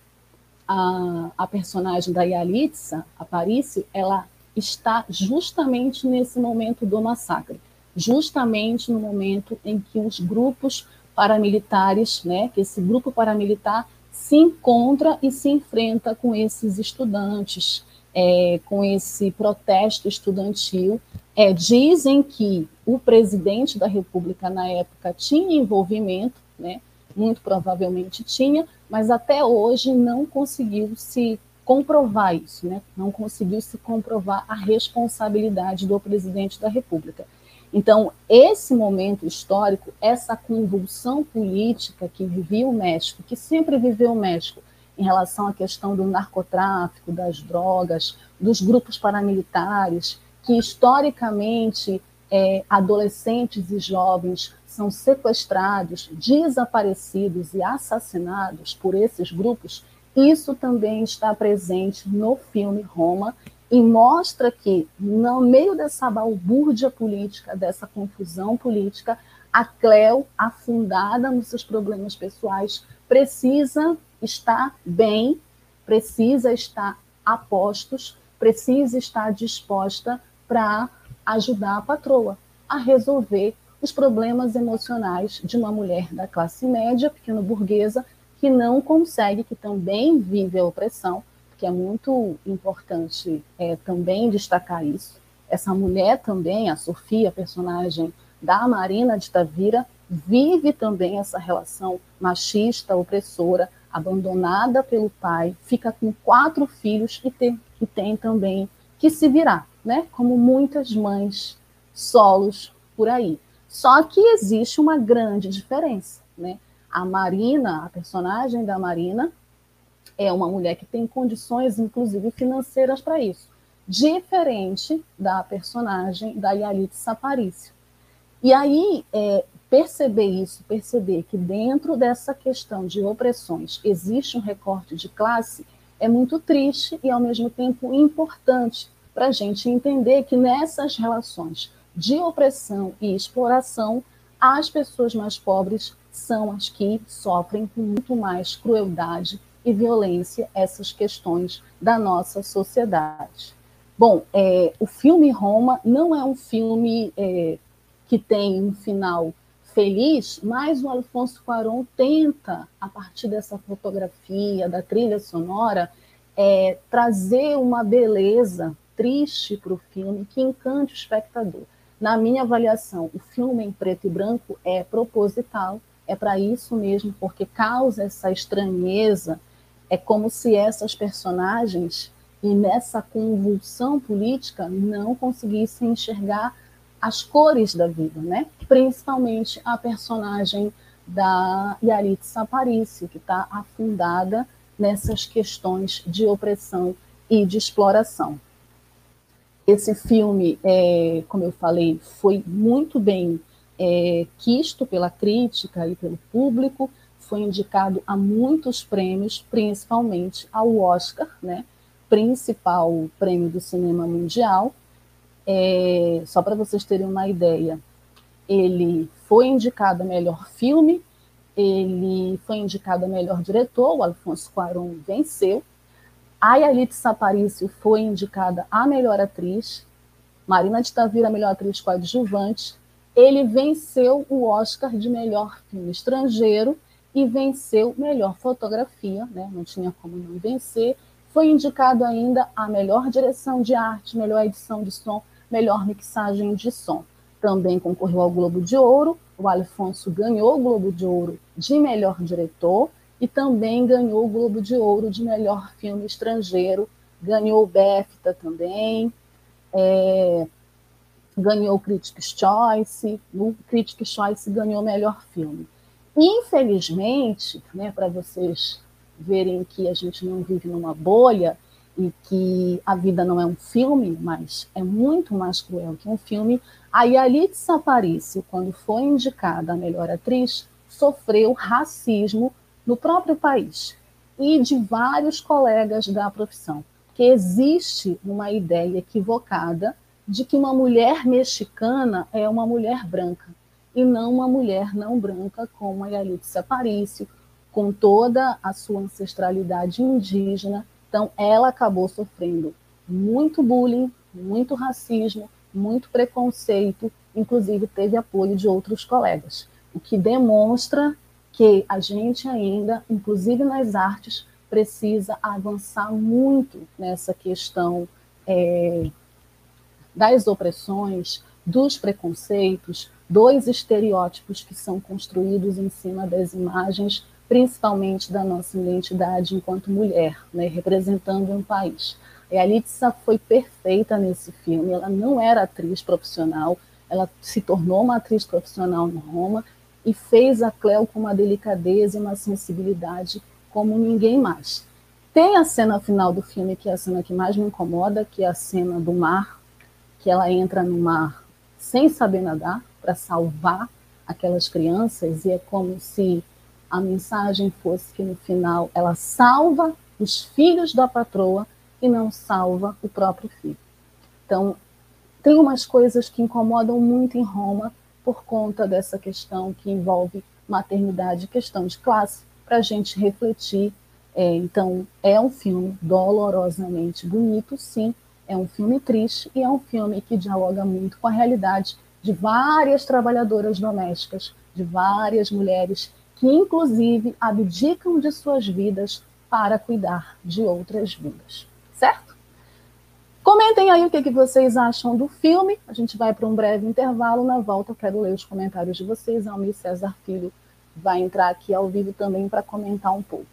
a, a personagem da Yalitza, a Parício, ela está justamente nesse momento do massacre, justamente no momento em que os grupos paramilitares, né, que esse grupo paramilitar se encontra e se enfrenta com esses estudantes, é, com esse protesto estudantil. É, dizem que o presidente da República na época tinha envolvimento, né? muito provavelmente tinha, mas até hoje não conseguiu se comprovar isso, né? não conseguiu se comprovar a responsabilidade do presidente da República. Então, esse momento histórico, essa convulsão política que vivia o México, que sempre viveu o México, em relação à questão do narcotráfico, das drogas, dos grupos paramilitares, que historicamente é, adolescentes e jovens são sequestrados, desaparecidos e assassinados por esses grupos, isso também está presente no filme Roma e mostra que, no meio dessa balbúrdia política, dessa confusão política, a Cleo, afundada nos seus problemas pessoais, precisa estar bem, precisa estar a postos, precisa estar disposta para ajudar a patroa a resolver os problemas emocionais de uma mulher da classe média, pequeno burguesa, que não consegue, que também vive a opressão, que é muito importante é, também destacar isso. Essa mulher também, a Sofia, personagem da Marina de Tavira, vive também essa relação machista, opressora, abandonada pelo pai, fica com quatro filhos e tem, e tem também que se virar, né? Como muitas mães solos por aí. Só que existe uma grande diferença, né? A Marina, a personagem da Marina, é uma mulher que tem condições, inclusive financeiras, para isso. Diferente da personagem da Yalit Saparício. E aí, é, perceber isso, perceber que dentro dessa questão de opressões existe um recorte de classe, é muito triste e, ao mesmo tempo, importante para a gente entender que nessas relações de opressão e exploração, as pessoas mais pobres são as que sofrem com muito mais crueldade e violência essas questões da nossa sociedade. Bom, é, o filme Roma não é um filme é, que tem um final feliz, mas o Alfonso Cuarón tenta, a partir dessa fotografia, da trilha sonora, é, trazer uma beleza triste para o filme que encante o espectador. Na minha avaliação, o filme em preto e branco é proposital, é para isso mesmo, porque causa essa estranheza é como se essas personagens, e nessa convulsão política, não conseguissem enxergar as cores da vida, né? principalmente a personagem da Yaritza Aparicio, que está afundada nessas questões de opressão e de exploração. Esse filme, é, como eu falei, foi muito bem é, quisto pela crítica e pelo público, foi indicado a muitos prêmios, principalmente ao Oscar, né? principal prêmio do cinema mundial. É, só para vocês terem uma ideia, ele foi indicado a melhor filme, ele foi indicado a melhor diretor, o Alfonso Cuarón venceu. A Yalitza Aparicio foi indicada a melhor atriz, Marina de Tavira, melhor atriz coadjuvante. Ele venceu o Oscar de melhor filme estrangeiro e venceu melhor fotografia, né? não tinha como não vencer. Foi indicado ainda a melhor direção de arte, melhor edição de som, melhor mixagem de som. Também concorreu ao Globo de Ouro. O Alfonso ganhou o Globo de Ouro de melhor diretor e também ganhou o Globo de Ouro de melhor filme estrangeiro. Ganhou o BEFTA também. é, ganhou o Critics' Choice, o Critics' Choice ganhou o melhor filme. Infelizmente, né, para vocês verem que a gente não vive numa bolha e que a vida não é um filme, mas é muito mais cruel que um filme, a Yalitza Aparicio, quando foi indicada a melhor atriz, sofreu racismo no próprio país e de vários colegas da profissão, que existe uma ideia equivocada de que uma mulher mexicana é uma mulher branca e não uma mulher não branca como a Yalitza Aparicio, com toda a sua ancestralidade indígena. Então, ela acabou sofrendo muito bullying, muito racismo, muito preconceito, inclusive teve apoio de outros colegas, o que demonstra que a gente ainda, inclusive nas artes, precisa avançar muito nessa questão é, das opressões, dos preconceitos, dos estereótipos que são construídos em cima das imagens principalmente da nossa identidade enquanto mulher, né, representando um país. E a Litsa foi perfeita nesse filme, ela não era atriz profissional, ela se tornou uma atriz profissional no Roma e fez a Cleo com uma delicadeza e uma sensibilidade como ninguém mais. Tem a cena final do filme, que é a cena que mais me incomoda, que é a cena do mar, que ela entra no mar sem saber nadar para salvar aquelas crianças, e é como se a mensagem fosse que no final ela salva os filhos da patroa e não salva o próprio filho. Então, tem umas coisas que incomodam muito em Roma por conta dessa questão que envolve maternidade, questão de classe, para a gente refletir. É, então, é um filme dolorosamente bonito, sim, é um filme triste e é um filme que dialoga muito com a realidade de várias trabalhadoras domésticas, de várias mulheres que inclusive abdicam de suas vidas para cuidar de outras vidas, certo? Comentem aí o que, que vocês acham do filme. A gente vai para um breve intervalo. Na volta, quero ler os comentários de vocês. Almir César Filho vai entrar aqui ao vivo também para comentar um pouco.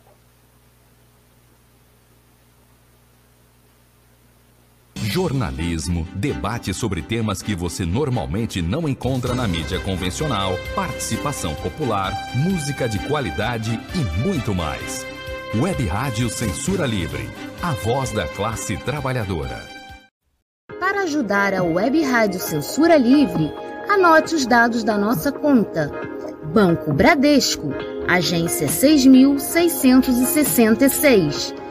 Jornalismo, debate sobre temas que você normalmente não encontra na mídia convencional, participação popular, música de qualidade e muito mais. Web Rádio Censura Livre, a voz da classe trabalhadora. Para ajudar a Web Rádio Censura Livre, anote os dados da nossa conta. Banco Bradesco, agência 6666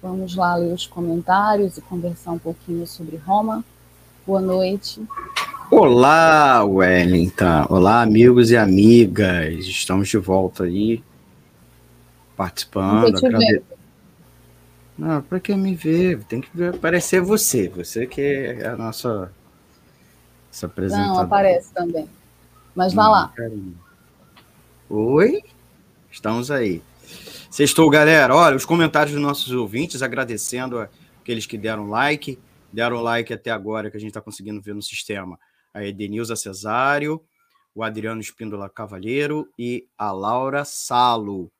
Vamos lá ler os comentários e conversar um pouquinho sobre Roma. Boa noite. Olá, Wellington. Olá, amigos e amigas. Estamos de volta aí, participando. Agrade... Não, para quem me ver, tem que aparecer você. Você que é a nossa apresentadora. Não, aparece também. Mas vá hum, lá. Carinho. Oi? Estamos aí. Sextou, galera. Olha, os comentários dos nossos ouvintes, agradecendo aqueles que deram like, deram like até agora, que a gente está conseguindo ver no sistema. A Edenilza Cesário, o Adriano Espíndola Cavalheiro e a Laura Salo.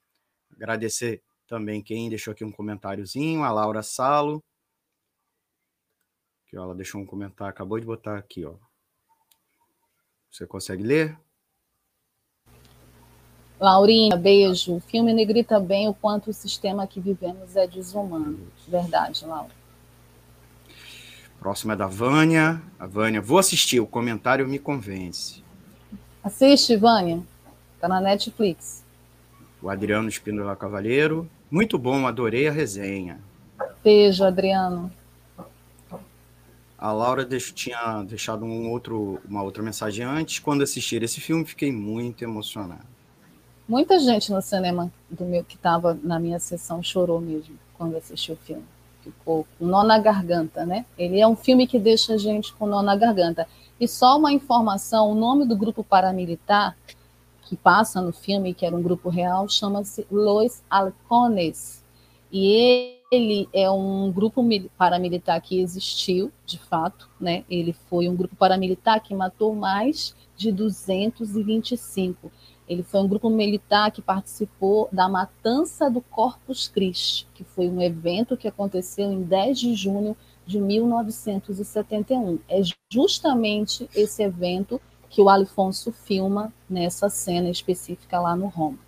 Agradecer também quem deixou aqui um comentáriozinho, a Laura Salo. Que ela deixou um comentário, acabou de botar aqui, ó. Você consegue ler? Laurinha, beijo. O filme negrita bem o quanto o sistema que vivemos é desumano. Verdade, Laura. Próxima é da Vânia. A Vânia, vou assistir, o comentário me convence. Assiste, Vânia. Tá na Netflix. O Adriano Espíndola Cavalheiro. Muito bom, adorei a resenha. Beijo, Adriano. A Laura tinha deixado um outro, uma outra mensagem antes. Quando assistir esse filme, fiquei muito emocionado. Muita gente no cinema do meu que estava na minha sessão chorou mesmo quando assistiu o filme. Ficou com nó na garganta, né? Ele é um filme que deixa a gente com nó na garganta. E só uma informação: o nome do grupo paramilitar que passa no filme, que era um grupo real, chama-se Los Halcones. E ele é um grupo paramilitar que existiu, de fato, né? Ele foi um grupo paramilitar que matou mais de 225. Ele foi um grupo militar que participou da matança do Corpus Christi, que foi um evento que aconteceu em 10 de junho de 1971. É justamente esse evento que o Alfonso filma nessa cena específica lá no Roma.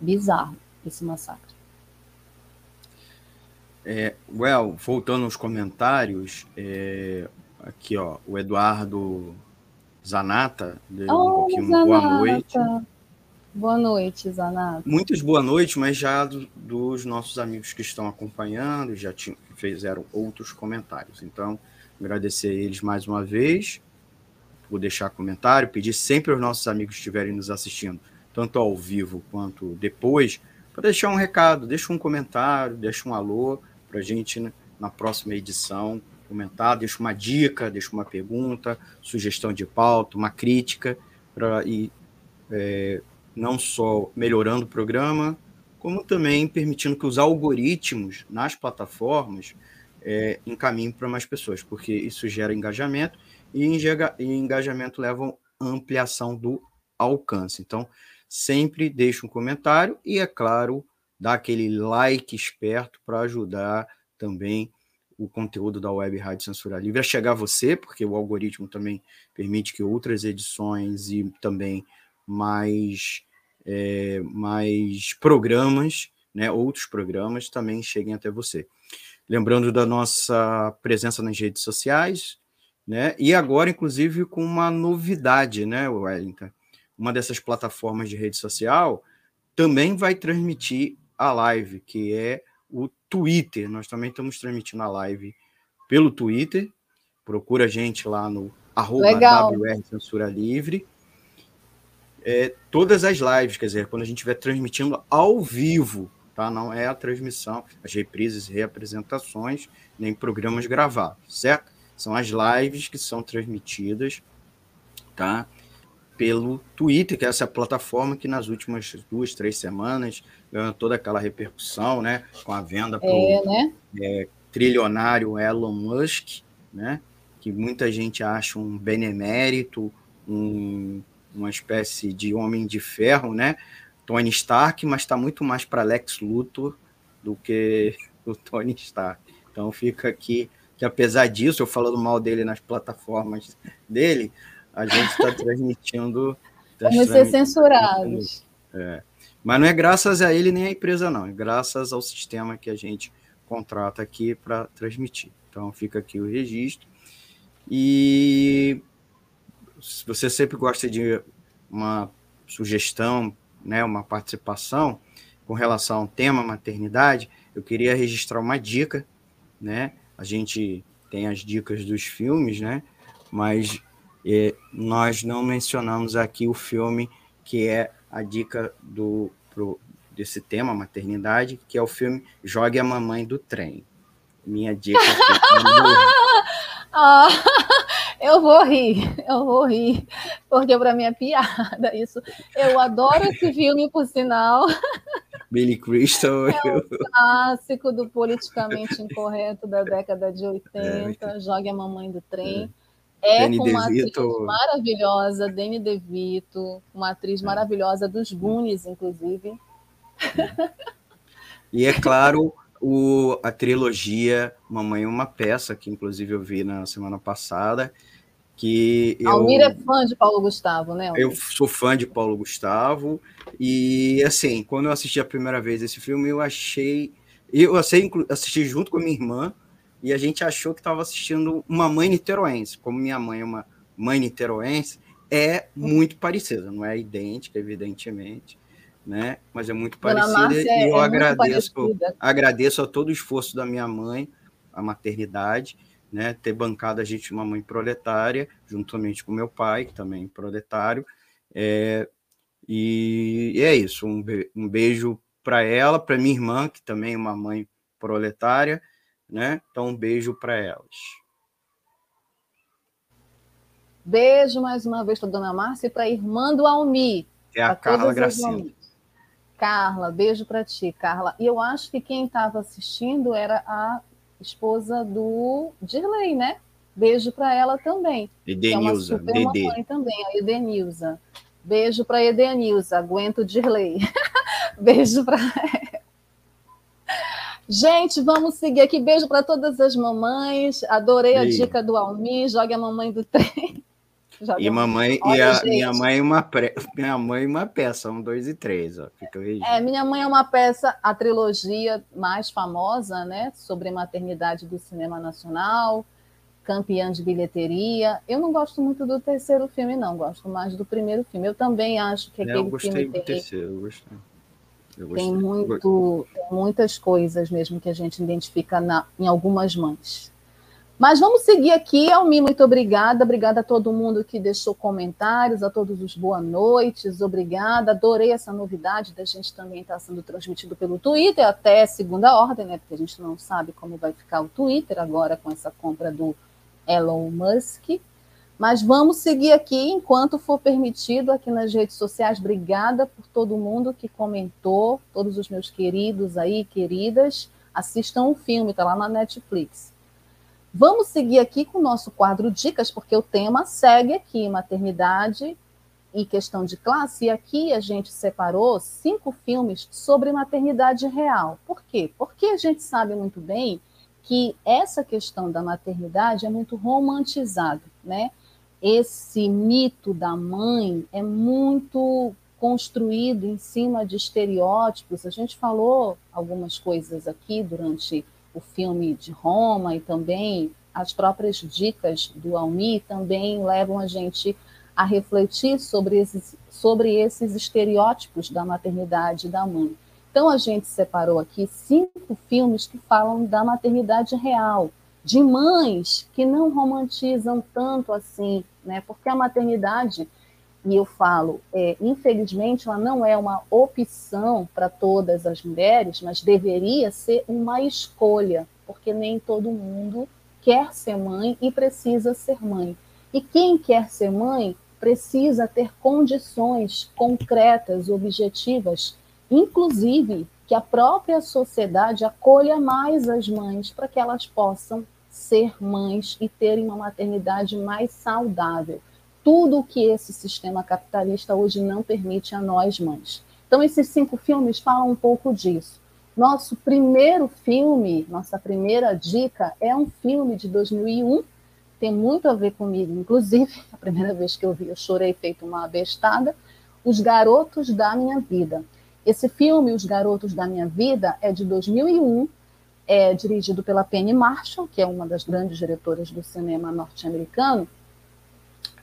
Bizarro esse massacre. É, well, voltando aos comentários, é, aqui ó, o Eduardo Zanata deu oh, um pouquinho Zanata. boa noite. Boa noite, Zanata. Muitas boa noites, mas já do, dos nossos amigos que estão acompanhando, já tinham, fizeram outros comentários. Então, agradecer a eles mais uma vez por deixar comentário, pedir sempre aos nossos amigos que estiverem nos assistindo, tanto ao vivo quanto depois, para deixar um recado, deixa um comentário, deixa um alô, para a gente né, na próxima edição comentar, deixa uma dica, deixa uma pergunta, sugestão de pauta, uma crítica, para ir é, não só melhorando o programa, como também permitindo que os algoritmos nas plataformas é, encaminhem para mais pessoas, porque isso gera engajamento e, engajamento leva ampliação do alcance. Então, sempre deixa um comentário e, é claro, dá aquele like esperto para ajudar também o conteúdo da Web Rádio Censura Livre a chegar a você, porque o algoritmo também permite que outras edições e também mais, é, mais programas, né, outros programas também cheguem até você. Lembrando da nossa presença nas redes sociais, né, e agora, inclusive, com uma novidade, né, Wellington? Uma dessas plataformas de rede social também vai transmitir a live, que é o Twitter. Nós também estamos transmitindo a live pelo Twitter. Procura a gente lá no arroba WR Censura Livre. É, todas as lives, quer dizer, quando a gente estiver transmitindo ao vivo, tá? Não é a transmissão, as reprises reapresentações, nem programas gravados, certo? São as lives que são transmitidas, tá? Pelo Twitter, que é essa plataforma que nas últimas duas, três semanas ganhou toda aquela repercussão, né? Com a venda para o é, né? é, trilionário Elon Musk, né? Que muita gente acha um benemérito, um, uma espécie de homem de ferro, né? Tony Stark, mas está muito mais para Lex Luthor do que [laughs] o Tony Stark. Então fica aqui que apesar disso, eu falando mal dele nas plataformas dele, a gente está transmitindo. [laughs] Tá Vamos ser censurados. É. Mas não é graças a ele nem à empresa, não. É graças ao sistema que a gente contrata aqui para transmitir. Então fica aqui o registro. E se você sempre gosta de uma sugestão, né, uma participação com relação ao tema maternidade, eu queria registrar uma dica, né? A gente tem as dicas dos filmes, né? mas é, nós não mencionamos aqui o filme que é a dica do pro, desse tema, maternidade, que é o filme Jogue a Mamãe do Trem. Minha dica. [laughs] ah, [laughs] eu vou rir, eu vou rir, porque para mim é piada isso. Eu adoro esse filme, por sinal. [laughs] Billy Crystal. É um clássico do politicamente incorreto da década de 80. É. Jogue a Mamãe do Trem. É, é com uma DeVito. atriz maravilhosa, Danny DeVito, uma atriz é. maravilhosa dos Goonies, inclusive. E é claro, o, a trilogia Mamãe é uma Peça, que inclusive eu vi na semana passada, que eu... Almir é fã de Paulo Gustavo, né? Almir? Eu sou fã de Paulo Gustavo, e assim, quando eu assisti a primeira vez esse filme, eu achei... Eu assisti junto com a minha irmã, e a gente achou que estava assistindo uma mãe niteroense. Como minha mãe é uma mãe niteroense, é muito parecida, não é idêntica, evidentemente, né? Mas é muito parecida e eu é agradeço, agradeço a todo o esforço da minha mãe, a maternidade, né? Ter bancado a gente uma mãe proletária, juntamente com meu pai, que também é proletário, é, e, e é isso. Um, um beijo para ela, para minha irmã, que também é uma mãe proletária, né? Então, um beijo para elas. Beijo mais uma vez para Dona Márcia e para a irmã do Almi. É a Carla Gracinha. Carla, beijo para ti, Carla. E eu acho que quem estava assistindo era a esposa do Dirley, né? Beijo para ela também. Edenilza, é uma super também, a Edenilza. Beijo para Edenilza, aguento Dirley. [laughs] beijo para Gente, vamos seguir aqui. Beijo para todas as mamães. Adorei a dica do Almi. Jogue a mamãe do trem. [laughs] Jogue e mamãe Olha, e a gente. minha mãe uma pre... [laughs] minha mãe uma peça, um, dois e três, ó. Fica é, minha mãe é uma peça, a trilogia mais famosa, né, sobre maternidade do cinema nacional, campeã de bilheteria. Eu não gosto muito do terceiro filme, não. Gosto mais do primeiro filme. Eu também acho que aquele é, eu gostei filme do terceiro, eu gostei. Tem, muito, tem muitas coisas mesmo que a gente identifica na, em algumas mães. Mas vamos seguir aqui. Almi, muito obrigada. Obrigada a todo mundo que deixou comentários, a todos os boa noites. Obrigada. Adorei essa novidade da gente também estar sendo transmitido pelo Twitter até segunda ordem, né? Porque a gente não sabe como vai ficar o Twitter agora com essa compra do Elon Musk. Mas vamos seguir aqui enquanto for permitido aqui nas redes sociais. Obrigada por todo mundo que comentou, todos os meus queridos aí, queridas. Assistam o filme, está lá na Netflix. Vamos seguir aqui com o nosso quadro Dicas, porque o tema segue aqui: maternidade e questão de classe. E aqui a gente separou cinco filmes sobre maternidade real. Por quê? Porque a gente sabe muito bem que essa questão da maternidade é muito romantizada, né? Esse mito da mãe é muito construído em cima de estereótipos. A gente falou algumas coisas aqui durante o filme de Roma e também as próprias dicas do Almi também levam a gente a refletir sobre esses, sobre esses estereótipos da maternidade da mãe. Então a gente separou aqui cinco filmes que falam da maternidade real, de mães que não romantizam tanto assim né? Porque a maternidade, e eu falo, é, infelizmente, ela não é uma opção para todas as mulheres, mas deveria ser uma escolha, porque nem todo mundo quer ser mãe e precisa ser mãe. E quem quer ser mãe precisa ter condições concretas, objetivas, inclusive que a própria sociedade acolha mais as mães para que elas possam ser mães e terem uma maternidade mais saudável. Tudo o que esse sistema capitalista hoje não permite a nós mães. Então, esses cinco filmes falam um pouco disso. Nosso primeiro filme, nossa primeira dica, é um filme de 2001, tem muito a ver comigo, inclusive, [laughs] a primeira vez que eu vi, eu chorei feito uma bestada, Os Garotos da Minha Vida. Esse filme, Os Garotos da Minha Vida, é de 2001, é dirigido pela Penny Marshall, que é uma das grandes diretoras do cinema norte-americano.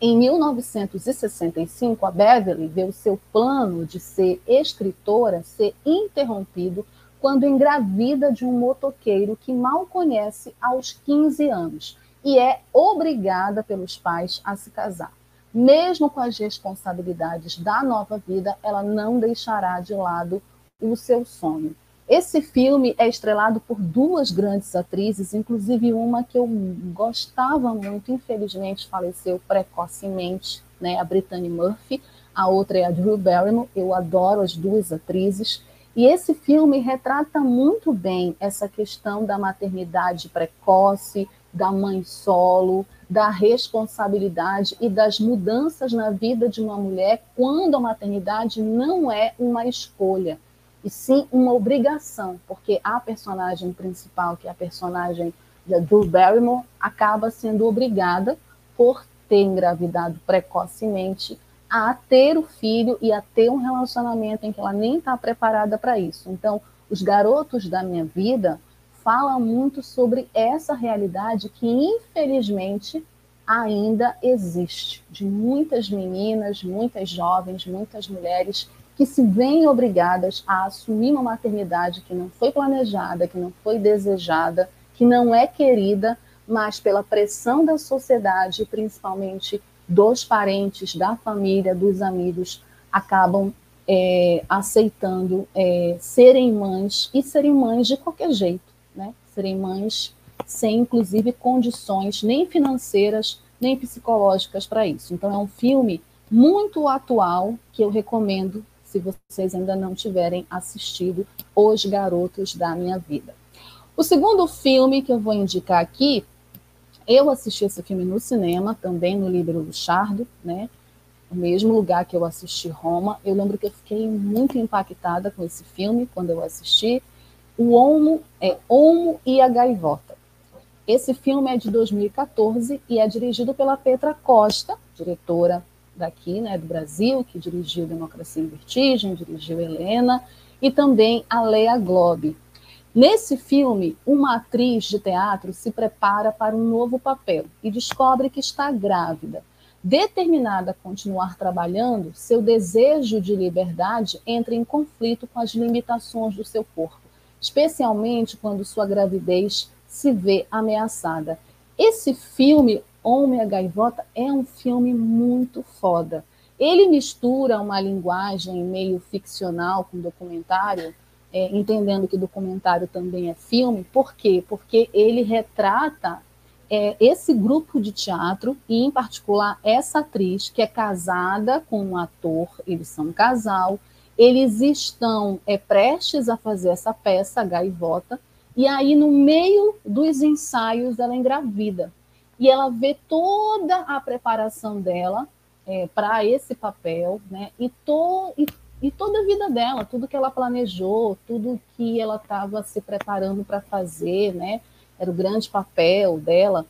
Em 1965, a Beverly vê o seu plano de ser escritora ser interrompido quando engravida de um motoqueiro que mal conhece aos 15 anos. e é obrigada pelos pais a se casar. Mesmo com as responsabilidades da nova vida, ela não deixará de lado o seu sonho. Esse filme é estrelado por duas grandes atrizes, inclusive uma que eu gostava muito, infelizmente faleceu precocemente, né, a Brittany Murphy, a outra é a Drew Barrymore, eu adoro as duas atrizes, e esse filme retrata muito bem essa questão da maternidade precoce, da mãe solo, da responsabilidade e das mudanças na vida de uma mulher quando a maternidade não é uma escolha e sim uma obrigação, porque a personagem principal, que é a personagem da Drew Barrymore, acaba sendo obrigada, por ter engravidado precocemente, a ter o filho e a ter um relacionamento em que ela nem está preparada para isso. Então, os garotos da minha vida falam muito sobre essa realidade que, infelizmente, ainda existe, de muitas meninas, muitas jovens, muitas mulheres que se veem obrigadas a assumir uma maternidade que não foi planejada, que não foi desejada, que não é querida, mas pela pressão da sociedade, principalmente dos parentes, da família, dos amigos, acabam é, aceitando é, serem mães e serem mães de qualquer jeito, né? Serem mães sem, inclusive, condições nem financeiras nem psicológicas para isso. Então, é um filme muito atual que eu recomendo se vocês ainda não tiverem assistido Os Garotos da Minha Vida. O segundo filme que eu vou indicar aqui, eu assisti esse filme no cinema, também no Libro Luchardo, né? O mesmo lugar que eu assisti Roma. Eu lembro que eu fiquei muito impactada com esse filme quando eu assisti. O Olmo é Olmo e a Gaivota. Esse filme é de 2014 e é dirigido pela Petra Costa, diretora daqui, né, do Brasil, que dirigiu Democracia em Vertigem, dirigiu Helena, e também a Lea Globe. Nesse filme, uma atriz de teatro se prepara para um novo papel e descobre que está grávida. Determinada a continuar trabalhando, seu desejo de liberdade entra em conflito com as limitações do seu corpo, especialmente quando sua gravidez se vê ameaçada. Esse filme Homem a Gaivota é um filme muito foda. Ele mistura uma linguagem meio ficcional com documentário, é, entendendo que documentário também é filme. Por quê? Porque ele retrata é, esse grupo de teatro, e em particular essa atriz, que é casada com um ator, eles são um casal, eles estão é, prestes a fazer essa peça, a Gaivota, e aí no meio dos ensaios ela engravida e ela vê toda a preparação dela é, para esse papel, né? E, to, e, e, toda a vida dela, tudo que ela planejou, tudo que ela estava se preparando para fazer, né? Era o grande papel dela.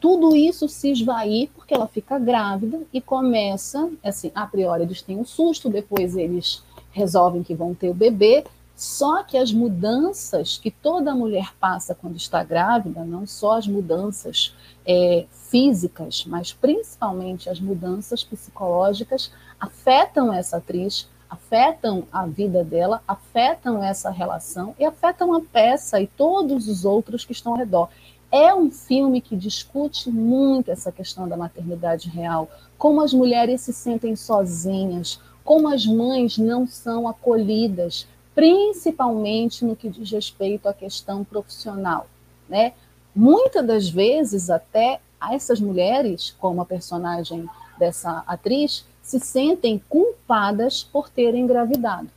Tudo isso se esvair porque ela fica grávida e começa, assim, a priori eles têm um susto, depois eles resolvem que vão ter o bebê, só que as mudanças que toda mulher passa quando está grávida, não só as mudanças é, físicas, mas principalmente as mudanças psicológicas, afetam essa atriz, afetam a vida dela, afetam essa relação e afetam a peça e todos os outros que estão ao redor. É um filme que discute muito essa questão da maternidade real, como as mulheres se sentem sozinhas, como as mães não são acolhidas principalmente no que diz respeito à questão profissional, né? Muitas das vezes até essas mulheres, como a personagem dessa atriz, se sentem culpadas por terem engravidado,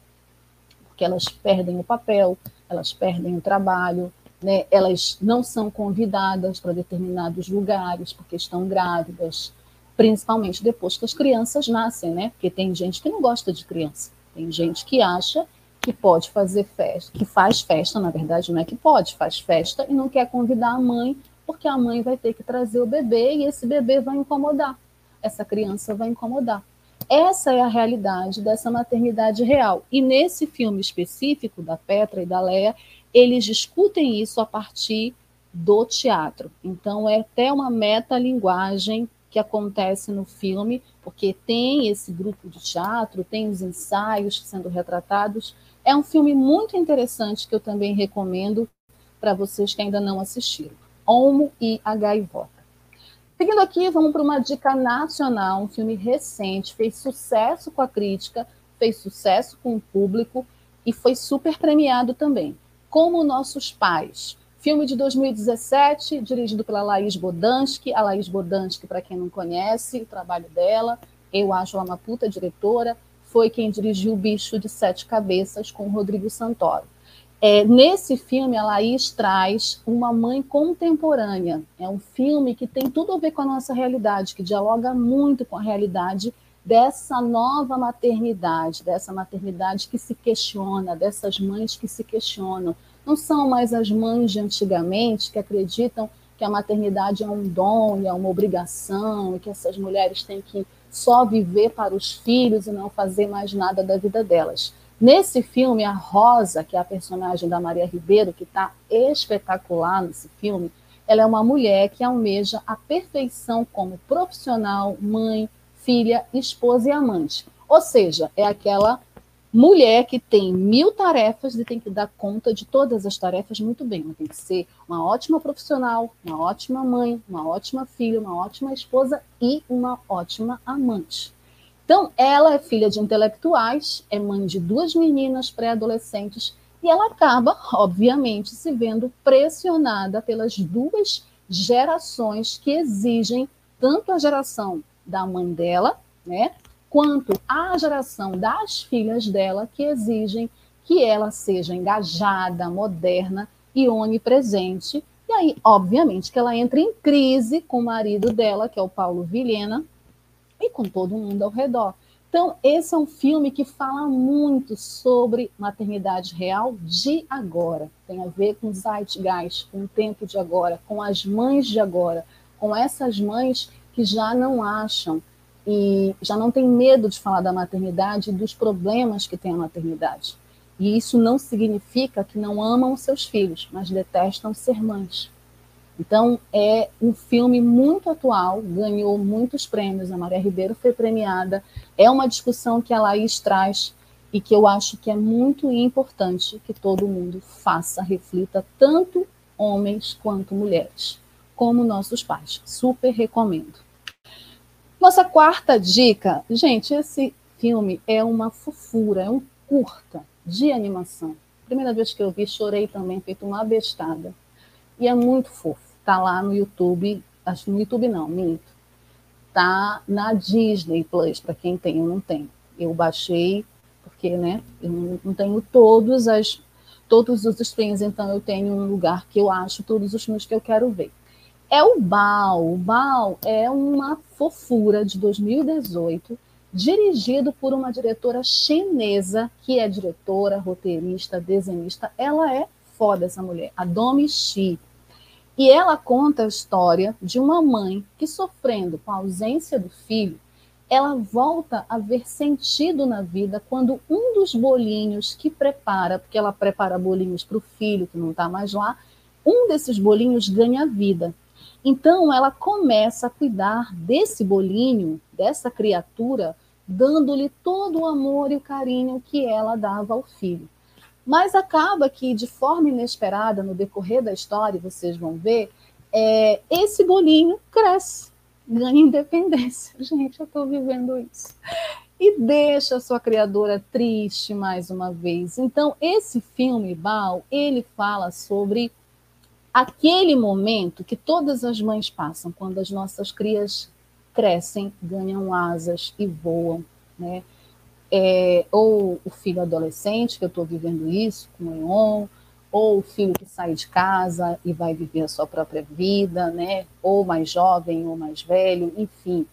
porque elas perdem o papel, elas perdem o trabalho, né? Elas não são convidadas para determinados lugares porque estão grávidas, principalmente depois que as crianças nascem, né? Porque tem gente que não gosta de criança, tem gente que acha que pode fazer festa, que faz festa, na verdade, não é que pode, faz festa e não quer convidar a mãe, porque a mãe vai ter que trazer o bebê e esse bebê vai incomodar, essa criança vai incomodar. Essa é a realidade dessa maternidade real. E nesse filme específico da Petra e da Leia, eles discutem isso a partir do teatro. Então é até uma metalinguagem que acontece no filme, porque tem esse grupo de teatro, tem os ensaios sendo retratados, é um filme muito interessante que eu também recomendo para vocês que ainda não assistiram. Olmo e a Gaivota. Seguindo aqui, vamos para uma dica nacional, um filme recente, fez sucesso com a crítica, fez sucesso com o público e foi super premiado também. Como Nossos Pais, filme de 2017, dirigido pela Laís Bodansky. A Laís Bodansky, para quem não conhece o trabalho dela, eu acho ela uma puta diretora, foi quem dirigiu O Bicho de Sete Cabeças com Rodrigo Santoro. É, nesse filme, a Laís traz uma mãe contemporânea. É um filme que tem tudo a ver com a nossa realidade, que dialoga muito com a realidade dessa nova maternidade, dessa maternidade que se questiona, dessas mães que se questionam. Não são mais as mães de antigamente que acreditam que a maternidade é um dom e é uma obrigação e que essas mulheres têm que só viver para os filhos e não fazer mais nada da vida delas. Nesse filme, a Rosa, que é a personagem da Maria Ribeiro, que está espetacular nesse filme, ela é uma mulher que almeja a perfeição como profissional, mãe, filha, esposa e amante. Ou seja, é aquela mulher que tem mil tarefas e tem que dar conta de todas as tarefas muito bem. Ela tem que ser uma ótima profissional, uma ótima mãe, uma ótima filha, uma ótima esposa e uma ótima amante. Então, ela é filha de intelectuais, é mãe de duas meninas pré-adolescentes e ela acaba, [laughs] obviamente, se vendo pressionada pelas duas gerações que exigem tanto a geração da mãe dela, né, quanto a geração das filhas dela que exigem que ela seja engajada, moderna e onipresente. E aí, obviamente, que ela entra em crise com o marido dela, que é o Paulo Vilhena, e com todo mundo ao redor. Então, esse é um filme que fala muito sobre maternidade real de agora. Tem a ver com zeitgeist, com o tempo de agora, com as mães de agora, com essas mães que já não acham e já não têm medo de falar da maternidade e dos problemas que tem a maternidade. E isso não significa que não amam seus filhos, mas detestam ser mães. Então, é um filme muito atual, ganhou muitos prêmios, a Maria Ribeiro foi premiada. É uma discussão que a Laís traz e que eu acho que é muito importante que todo mundo faça, reflita, tanto homens quanto mulheres, como nossos pais. Super recomendo. Nossa quarta dica, gente, esse filme é uma fofura, é um curta de animação. Primeira vez que eu vi, chorei também, feito uma bestada. E é muito fofo tá lá no YouTube, acho no YouTube não, minto. Tá na Disney Plus, para quem tem, eu não tenho. Eu baixei, porque, né, eu não tenho todos, as, todos os streams, então eu tenho um lugar que eu acho todos os filmes que eu quero ver. É o Bao. O Bao é uma fofura de 2018, dirigido por uma diretora chinesa, que é diretora, roteirista, desenhista. Ela é foda, essa mulher. A Domi Shi. E ela conta a história de uma mãe que, sofrendo com a ausência do filho, ela volta a ver sentido na vida quando um dos bolinhos que prepara, porque ela prepara bolinhos para o filho que não está mais lá, um desses bolinhos ganha vida. Então ela começa a cuidar desse bolinho, dessa criatura, dando-lhe todo o amor e o carinho que ela dava ao filho. Mas acaba que, de forma inesperada, no decorrer da história, vocês vão ver, é, esse bolinho cresce, ganha independência. [laughs] Gente, eu estou vivendo isso. E deixa a sua criadora triste mais uma vez. Então, esse filme, Bal, ele fala sobre aquele momento que todas as mães passam quando as nossas crias crescem, ganham asas e voam, né? é, ou o filho adolescente, que eu estou vivendo isso com o Leon, ou o filho que sai de casa e vai viver a sua própria vida, né? ou mais jovem ou mais velho, enfim.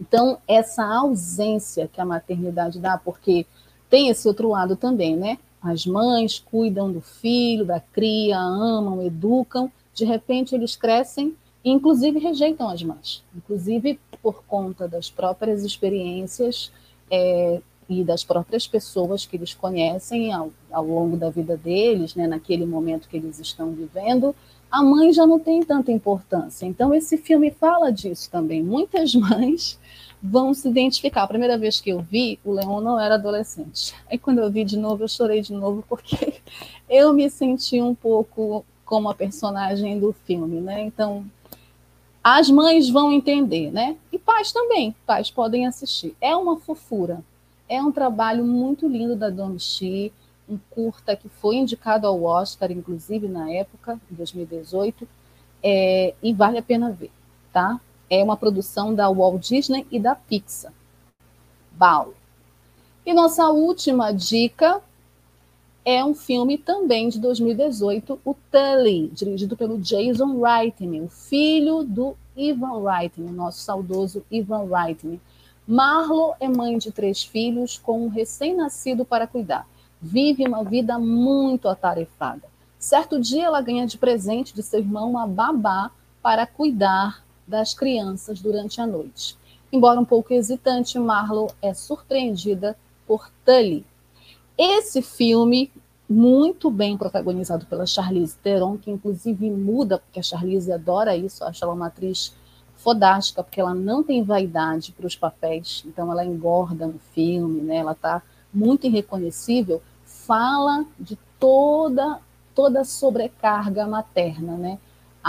Então, essa ausência que a maternidade dá, porque tem esse outro lado também, né? As mães cuidam do filho, da cria, amam, educam, de repente eles crescem e, inclusive, rejeitam as mães, inclusive por conta das próprias experiências é, e das próprias pessoas que eles conhecem ao, ao longo da vida deles, né, naquele momento que eles estão vivendo, a mãe já não tem tanta importância. Então, esse filme fala disso também. Muitas [laughs] mães vão se identificar. A primeira vez que eu vi, o Leon não era adolescente. Aí, quando eu vi de novo, eu chorei de novo, porque [laughs] eu me senti um pouco como a personagem do filme, né? Então, as mães vão entender, né? E pais também, pais podem assistir. É uma fofura. É um trabalho muito lindo da Domi Shi, um curta que foi indicado ao Oscar, inclusive na época, em 2018, é, e vale a pena ver, tá? É uma produção da Walt Disney e da Pixar. Bal. E nossa última dica é um filme também de 2018, o Tully, dirigido pelo Jason Reitman, o filho do Ivan Reitman, nosso saudoso Ivan Reitman. Marlo é mãe de três filhos com um recém-nascido para cuidar. Vive uma vida muito atarefada. Certo dia, ela ganha de presente de seu irmão uma babá para cuidar das crianças durante a noite. Embora um pouco hesitante, Marlo é surpreendida por Tully, esse filme, muito bem protagonizado pela Charlize Theron, que inclusive muda, porque a Charlize adora isso, acha ela uma atriz fodástica, porque ela não tem vaidade para os papéis, então ela engorda no filme, né? ela está muito irreconhecível, fala de toda toda a sobrecarga materna, né?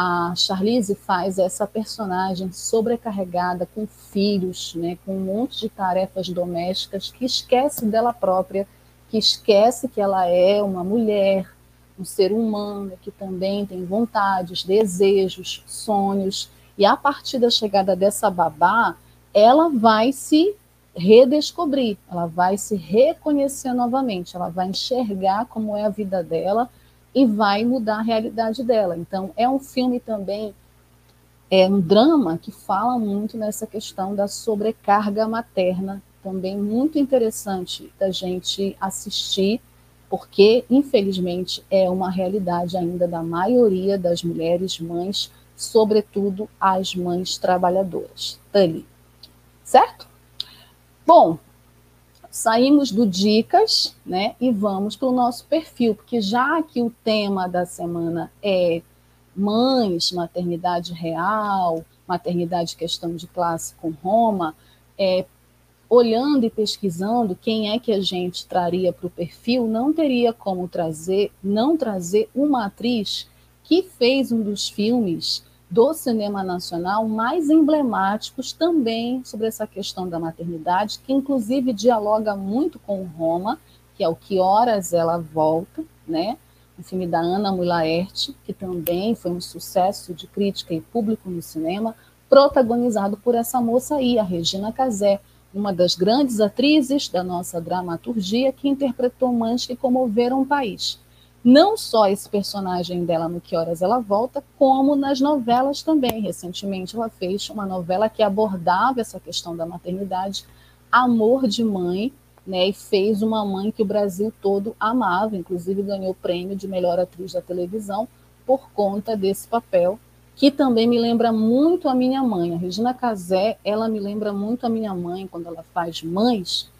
A Charlize faz essa personagem sobrecarregada com filhos, né, com um monte de tarefas domésticas que esquece dela própria que esquece que ela é uma mulher, um ser humano que também tem vontades, desejos, sonhos, e a partir da chegada dessa babá, ela vai se redescobrir, ela vai se reconhecer novamente, ela vai enxergar como é a vida dela e vai mudar a realidade dela. Então, é um filme também, é um drama que fala muito nessa questão da sobrecarga materna também muito interessante da gente assistir, porque, infelizmente, é uma realidade ainda da maioria das mulheres mães, sobretudo as mães trabalhadoras. Tali. Certo? Bom, saímos do Dicas, né, e vamos para o nosso perfil, porque já que o tema da semana é mães, maternidade real, maternidade questão de classe com Roma, é, olhando e pesquisando quem é que a gente traria para o perfil, não teria como trazer, não trazer uma atriz que fez um dos filmes do cinema nacional mais emblemáticos também sobre essa questão da maternidade, que inclusive dialoga muito com Roma, que é o Que Horas Ela Volta, né? Um filme da Ana Mulaerte, que também foi um sucesso de crítica e público no cinema, protagonizado por essa moça aí, a Regina Casé, uma das grandes atrizes da nossa dramaturgia que interpretou mães que comoveram o país. Não só esse personagem dela no Que Horas Ela Volta, como nas novelas também. Recentemente ela fez uma novela que abordava essa questão da maternidade, Amor de Mãe, né, e fez uma mãe que o Brasil todo amava, inclusive ganhou o prêmio de melhor atriz da televisão por conta desse papel que também me lembra muito a minha mãe. A Regina Casé, ela me lembra muito a minha mãe quando ela faz mães,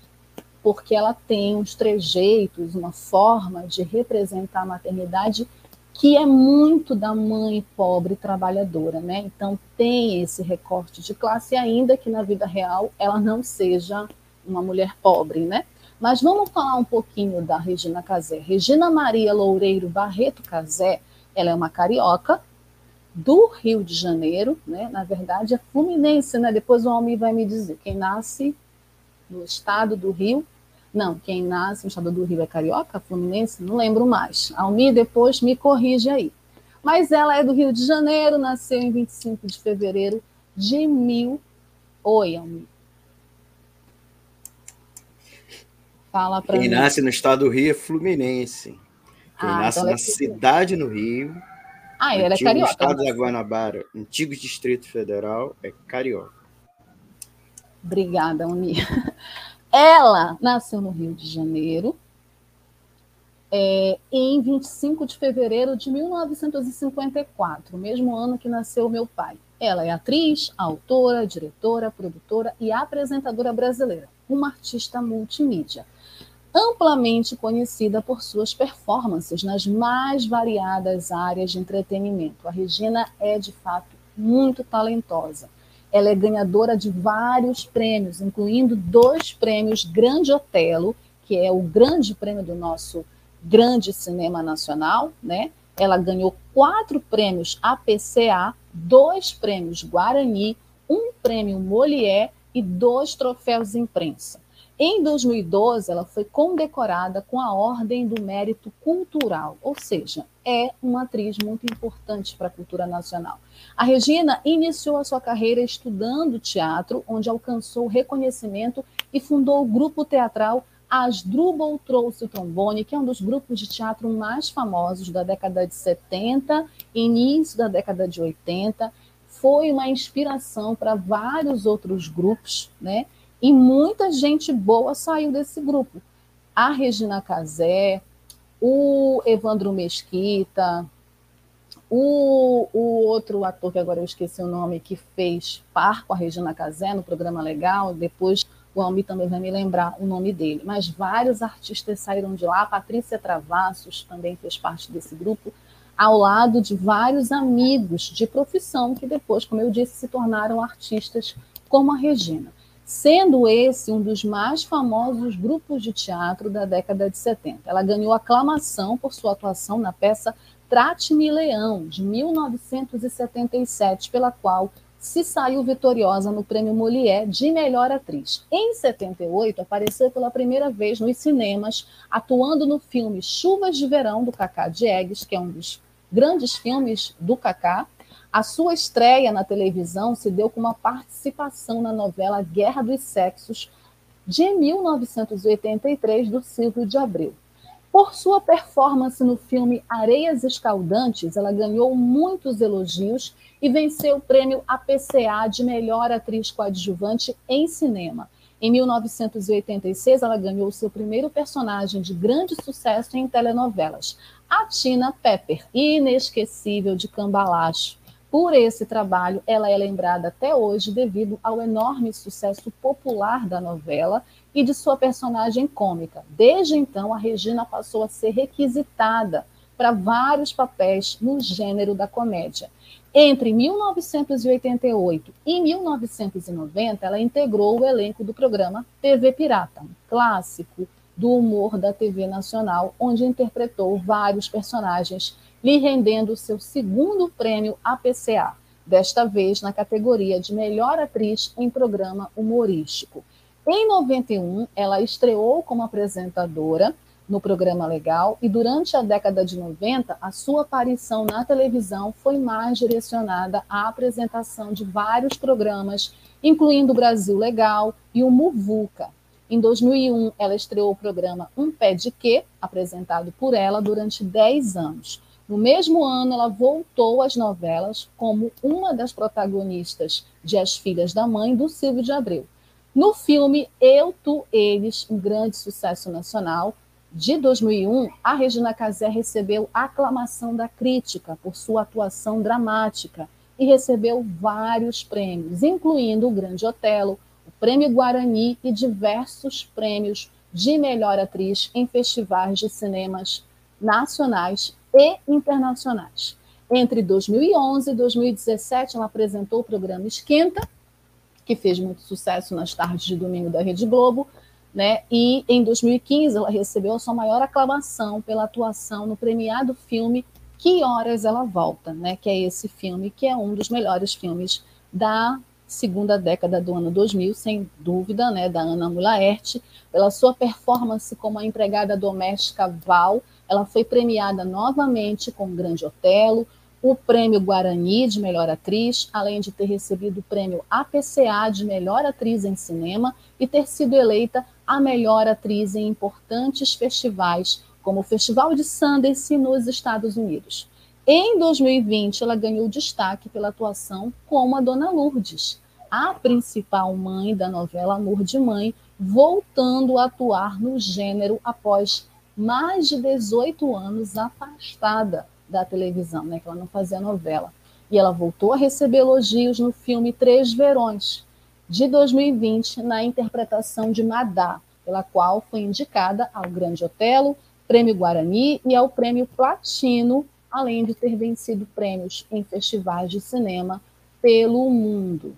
porque ela tem uns trejeitos, uma forma de representar a maternidade que é muito da mãe pobre trabalhadora, né? Então tem esse recorte de classe, ainda que na vida real ela não seja uma mulher pobre, né? Mas vamos falar um pouquinho da Regina Casé. Regina Maria Loureiro Barreto Casé, ela é uma carioca, do Rio de Janeiro, né? na verdade é fluminense, né? depois o Almi vai me dizer, quem nasce no estado do Rio, não, quem nasce no estado do Rio é carioca, fluminense, não lembro mais. Almi depois me corrige aí. Mas ela é do Rio de Janeiro, nasceu em 25 de fevereiro de mil. Oi, Almi. Fala para mim. Quem nasce no estado do Rio é fluminense. Quem ah, nasce então na cidade no Rio ah, ela é carioca. Estado da Guanabara, antigo Distrito Federal, é carioca. Obrigada, Uni. [laughs] Ela nasceu no Rio de Janeiro é, em 25 de fevereiro de 1954, mesmo ano que nasceu meu pai. Ela é atriz, autora, diretora, produtora e apresentadora brasileira, uma artista multimídia amplamente conhecida por suas performances nas mais variadas áreas de entretenimento. A Regina é, de fato, muito talentosa. Ela é ganhadora de vários prêmios, incluindo dois prêmios Grande Otelo, que é o grande prêmio do nosso grande cinema nacional, né? ela ganhou quatro prêmios APCA, dois prêmios Guarani, um prêmio Molière e dois troféus imprensa. Em 2012, ela foi condecorada com a Ordem do Mérito Cultural, ou seja, é uma atriz muito importante para a cultura nacional. A Regina iniciou a sua carreira estudando teatro, onde alcançou reconhecimento e fundou o grupo teatral Asdrubal Trouxe o Trombone, que é um dos grupos de teatro mais famosos da década de 70 início da década de 80. Foi uma inspiração para vários outros grupos, né? E muita gente boa saiu desse grupo. A Regina Casé, o Evandro Mesquita, o, o, outro ator, que agora eu esqueci o nome, que fez par com a Regina Casé no programa Legal, depois o Almi também vai me lembrar o nome dele. Mas vários artistas saíram de lá, a Patrícia Travassos também fez parte desse grupo, ao lado de vários amigos de profissão que depois, como eu disse, se tornaram artistas como a Regina sendo esse um dos mais famosos grupos de teatro da década de 70. Ela ganhou aclamação por sua atuação na peça Trate-me Leão, de 1977, pela qual se saiu vitoriosa no Prêmio Molière de Melhor Atriz. Em 78, apareceu pela primeira vez nos cinemas, atuando no filme Chuvas de Verão, do Cacá Diegues, que é um dos grandes filmes do Cacá, a sua estreia na televisão se deu com uma participação na novela Guerra dos Sexos, de 1983, do Silvio de Abreu. Por sua performance no filme Areias Escaldantes, ela ganhou muitos elogios e venceu o prêmio APCA de melhor atriz coadjuvante em cinema. Em 1986, ela ganhou seu primeiro personagem de grande sucesso em telenovelas, a Tina Pepper, inesquecível de Cambalacho. Por esse trabalho, ela é lembrada até hoje devido ao enorme sucesso popular da novela e de sua personagem cômica. Desde então, a Regina passou a ser requisitada para vários papéis no gênero da comédia. Entre 1988 e 1990, ela integrou o elenco do programa TV Pirata, um clássico do humor da TV nacional, onde interpretou vários personagens lhe rendendo seu segundo prêmio APCA, desta vez na categoria de melhor atriz em programa humorístico. Em 91, ela estreou como apresentadora no programa Legal e durante a década de 90, a sua aparição na televisão foi mais direcionada à apresentação de vários programas, incluindo o Brasil Legal e o Muvuca. Em 2001, ela estreou o programa Um Pé de Quê, apresentado por ela durante 10 anos. No mesmo ano, ela voltou às novelas como uma das protagonistas de As Filhas da Mãe, do Silvio de Abreu. No filme Eu, Tu, Eles, um grande sucesso nacional, de 2001, a Regina Casé recebeu aclamação da crítica por sua atuação dramática e recebeu vários prêmios, incluindo o Grande Otelo, o Prêmio Guarani e diversos prêmios de melhor atriz em festivais de cinemas nacionais e internacionais. Entre 2011 e 2017, ela apresentou o programa Esquenta, que fez muito sucesso nas tardes de domingo da Rede Globo, né? E em 2015 ela recebeu a sua maior aclamação pela atuação no premiado filme Que Horas Ela Volta, né? Que é esse filme que é um dos melhores filmes da segunda década do ano 2000, sem dúvida, né? Da Ana Mulaerte, pela sua performance como a empregada doméstica Val ela foi premiada novamente com o Grande Otelo, o prêmio Guarani de melhor atriz, além de ter recebido o prêmio APCA de melhor atriz em cinema e ter sido eleita a melhor atriz em importantes festivais, como o Festival de Sundance nos Estados Unidos. Em 2020, ela ganhou destaque pela atuação como a Dona Lourdes, a principal mãe da novela Amor de Mãe, voltando a atuar no gênero após mais de 18 anos afastada da televisão, né, que ela não fazia novela. E ela voltou a receber elogios no filme Três Verões, de 2020, na interpretação de Madá, pela qual foi indicada ao Grande Otelo, Prêmio Guarani e ao Prêmio Platino, além de ter vencido prêmios em festivais de cinema pelo mundo.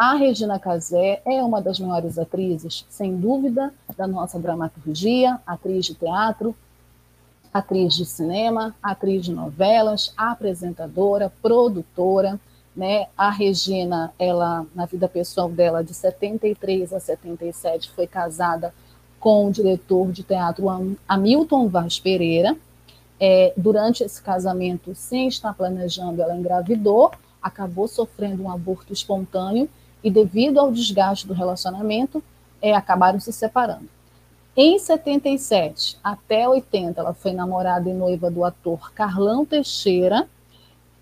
A Regina Casé é uma das maiores atrizes, sem dúvida, da nossa dramaturgia, atriz de teatro, atriz de cinema, atriz de novelas, apresentadora, produtora, né? A Regina, ela na vida pessoal dela de 73 a 77 foi casada com o diretor de teatro Hamilton Vaz Pereira. É, durante esse casamento, sem estar planejando, ela engravidou, acabou sofrendo um aborto espontâneo e, devido ao desgaste do relacionamento, é, acabaram se separando. Em 77 até 80, ela foi namorada e noiva do ator Carlão Teixeira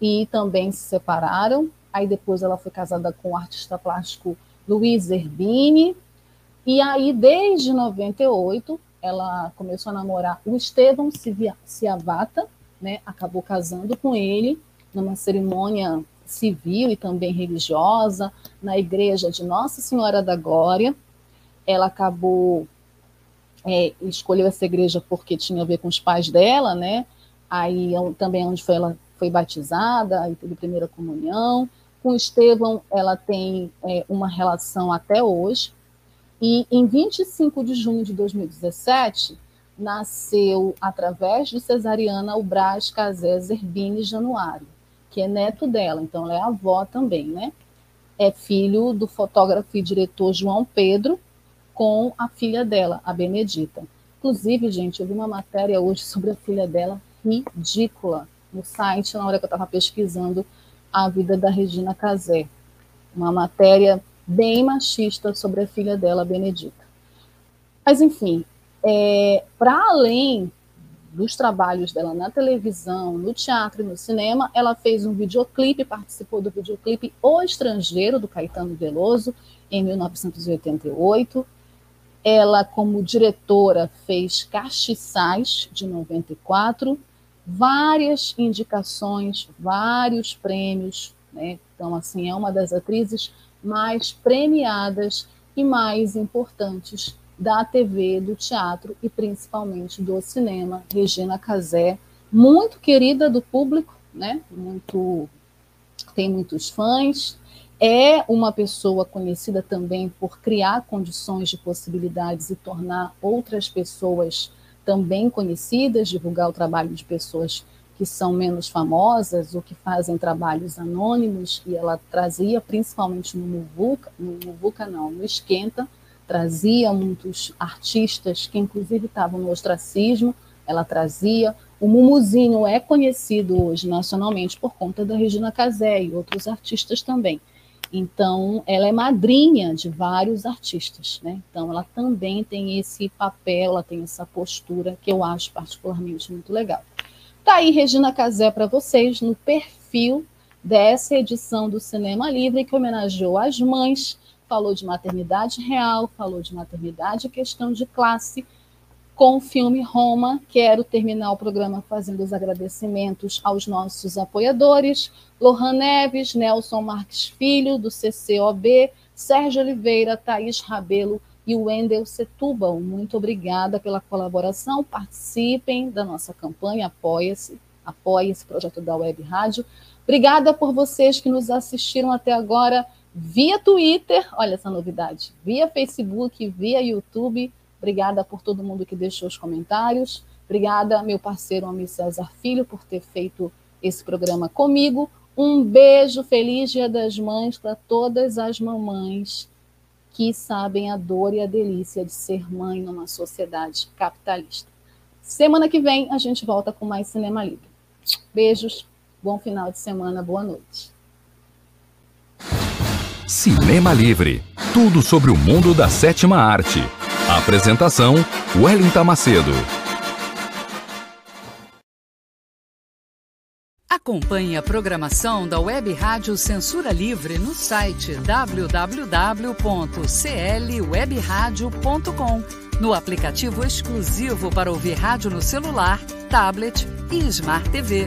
e também se separaram. Aí depois ela foi casada com o artista plástico Luiz Zerbini. E aí, desde 98, ela começou a namorar o Estevão Ciavata, né? acabou casando com ele numa cerimônia civil e também religiosa na igreja de Nossa Senhora da Glória. Ela acabou é, escolheu essa igreja porque tinha a ver com os pais dela, né? Aí é também onde foi ela foi batizada, aí teve primeira comunhão. Com Estevão, ela tem é, uma relação até hoje. E em 25 de junho de 2017, nasceu, através de cesariana, o Brás Casé Zerbini Januário, que é neto dela, então ela é avó também, né? É filho do fotógrafo e diretor João Pedro, com a filha dela, a Benedita. Inclusive, gente, eu vi uma matéria hoje sobre a filha dela, ridícula, no site, na hora que eu estava pesquisando a vida da Regina Casé. Uma matéria bem machista sobre a filha dela, Benedita. Mas, enfim, é, para além dos trabalhos dela na televisão, no teatro e no cinema, ela fez um videoclipe, participou do videoclipe O Estrangeiro, do Caetano Veloso, em 1988. Ela, como diretora, fez Castiçais, de 94, várias indicações, vários prêmios. Né? Então, assim, é uma das atrizes mais premiadas e mais importantes da TV, do teatro e principalmente do cinema. Regina Casé, muito querida do público, né? Muito tem muitos fãs, é uma pessoa conhecida também por criar condições de possibilidades e tornar outras pessoas também conhecidas, divulgar o trabalho de pessoas que são menos famosas ou que fazem trabalhos anônimos, e ela trazia, principalmente no Muvuca, no Muvuca não, no Esquenta, trazia muitos artistas que inclusive estavam no ostracismo, ela trazia. O Mumuzinho é conhecido hoje nacionalmente por conta da Regina Casé e outros artistas também. Então, ela é madrinha de vários artistas, né? Então, ela também tem esse papel, ela tem essa postura que eu acho particularmente muito legal. Tá aí Regina Casé para vocês no perfil dessa edição do Cinema Livre que homenageou as mães, falou de maternidade real, falou de maternidade questão de classe com o filme Roma. Quero terminar o programa fazendo os agradecimentos aos nossos apoiadores: Lohan Neves, Nelson Marques Filho, do CCOB, Sérgio Oliveira, Thaís Rabelo e Wendel Setúbal. Muito obrigada pela colaboração. Participem da nossa campanha, apoia-se, apoie esse projeto da Web Rádio. Obrigada por vocês que nos assistiram até agora via Twitter, olha essa novidade, via Facebook, via YouTube Obrigada por todo mundo que deixou os comentários. Obrigada, meu parceiro Homem César Filho, por ter feito esse programa comigo. Um beijo, feliz Dia das Mães para todas as mamães que sabem a dor e a delícia de ser mãe numa sociedade capitalista. Semana que vem a gente volta com mais Cinema Livre. Beijos, bom final de semana, boa noite. Cinema Livre tudo sobre o mundo da sétima arte. Apresentação: Wellington Macedo. Acompanhe a programação da Web Rádio Censura Livre no site www.clwebradio.com, no aplicativo exclusivo para ouvir rádio no celular, tablet e Smart TV.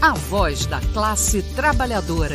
a voz da classe trabalhadora.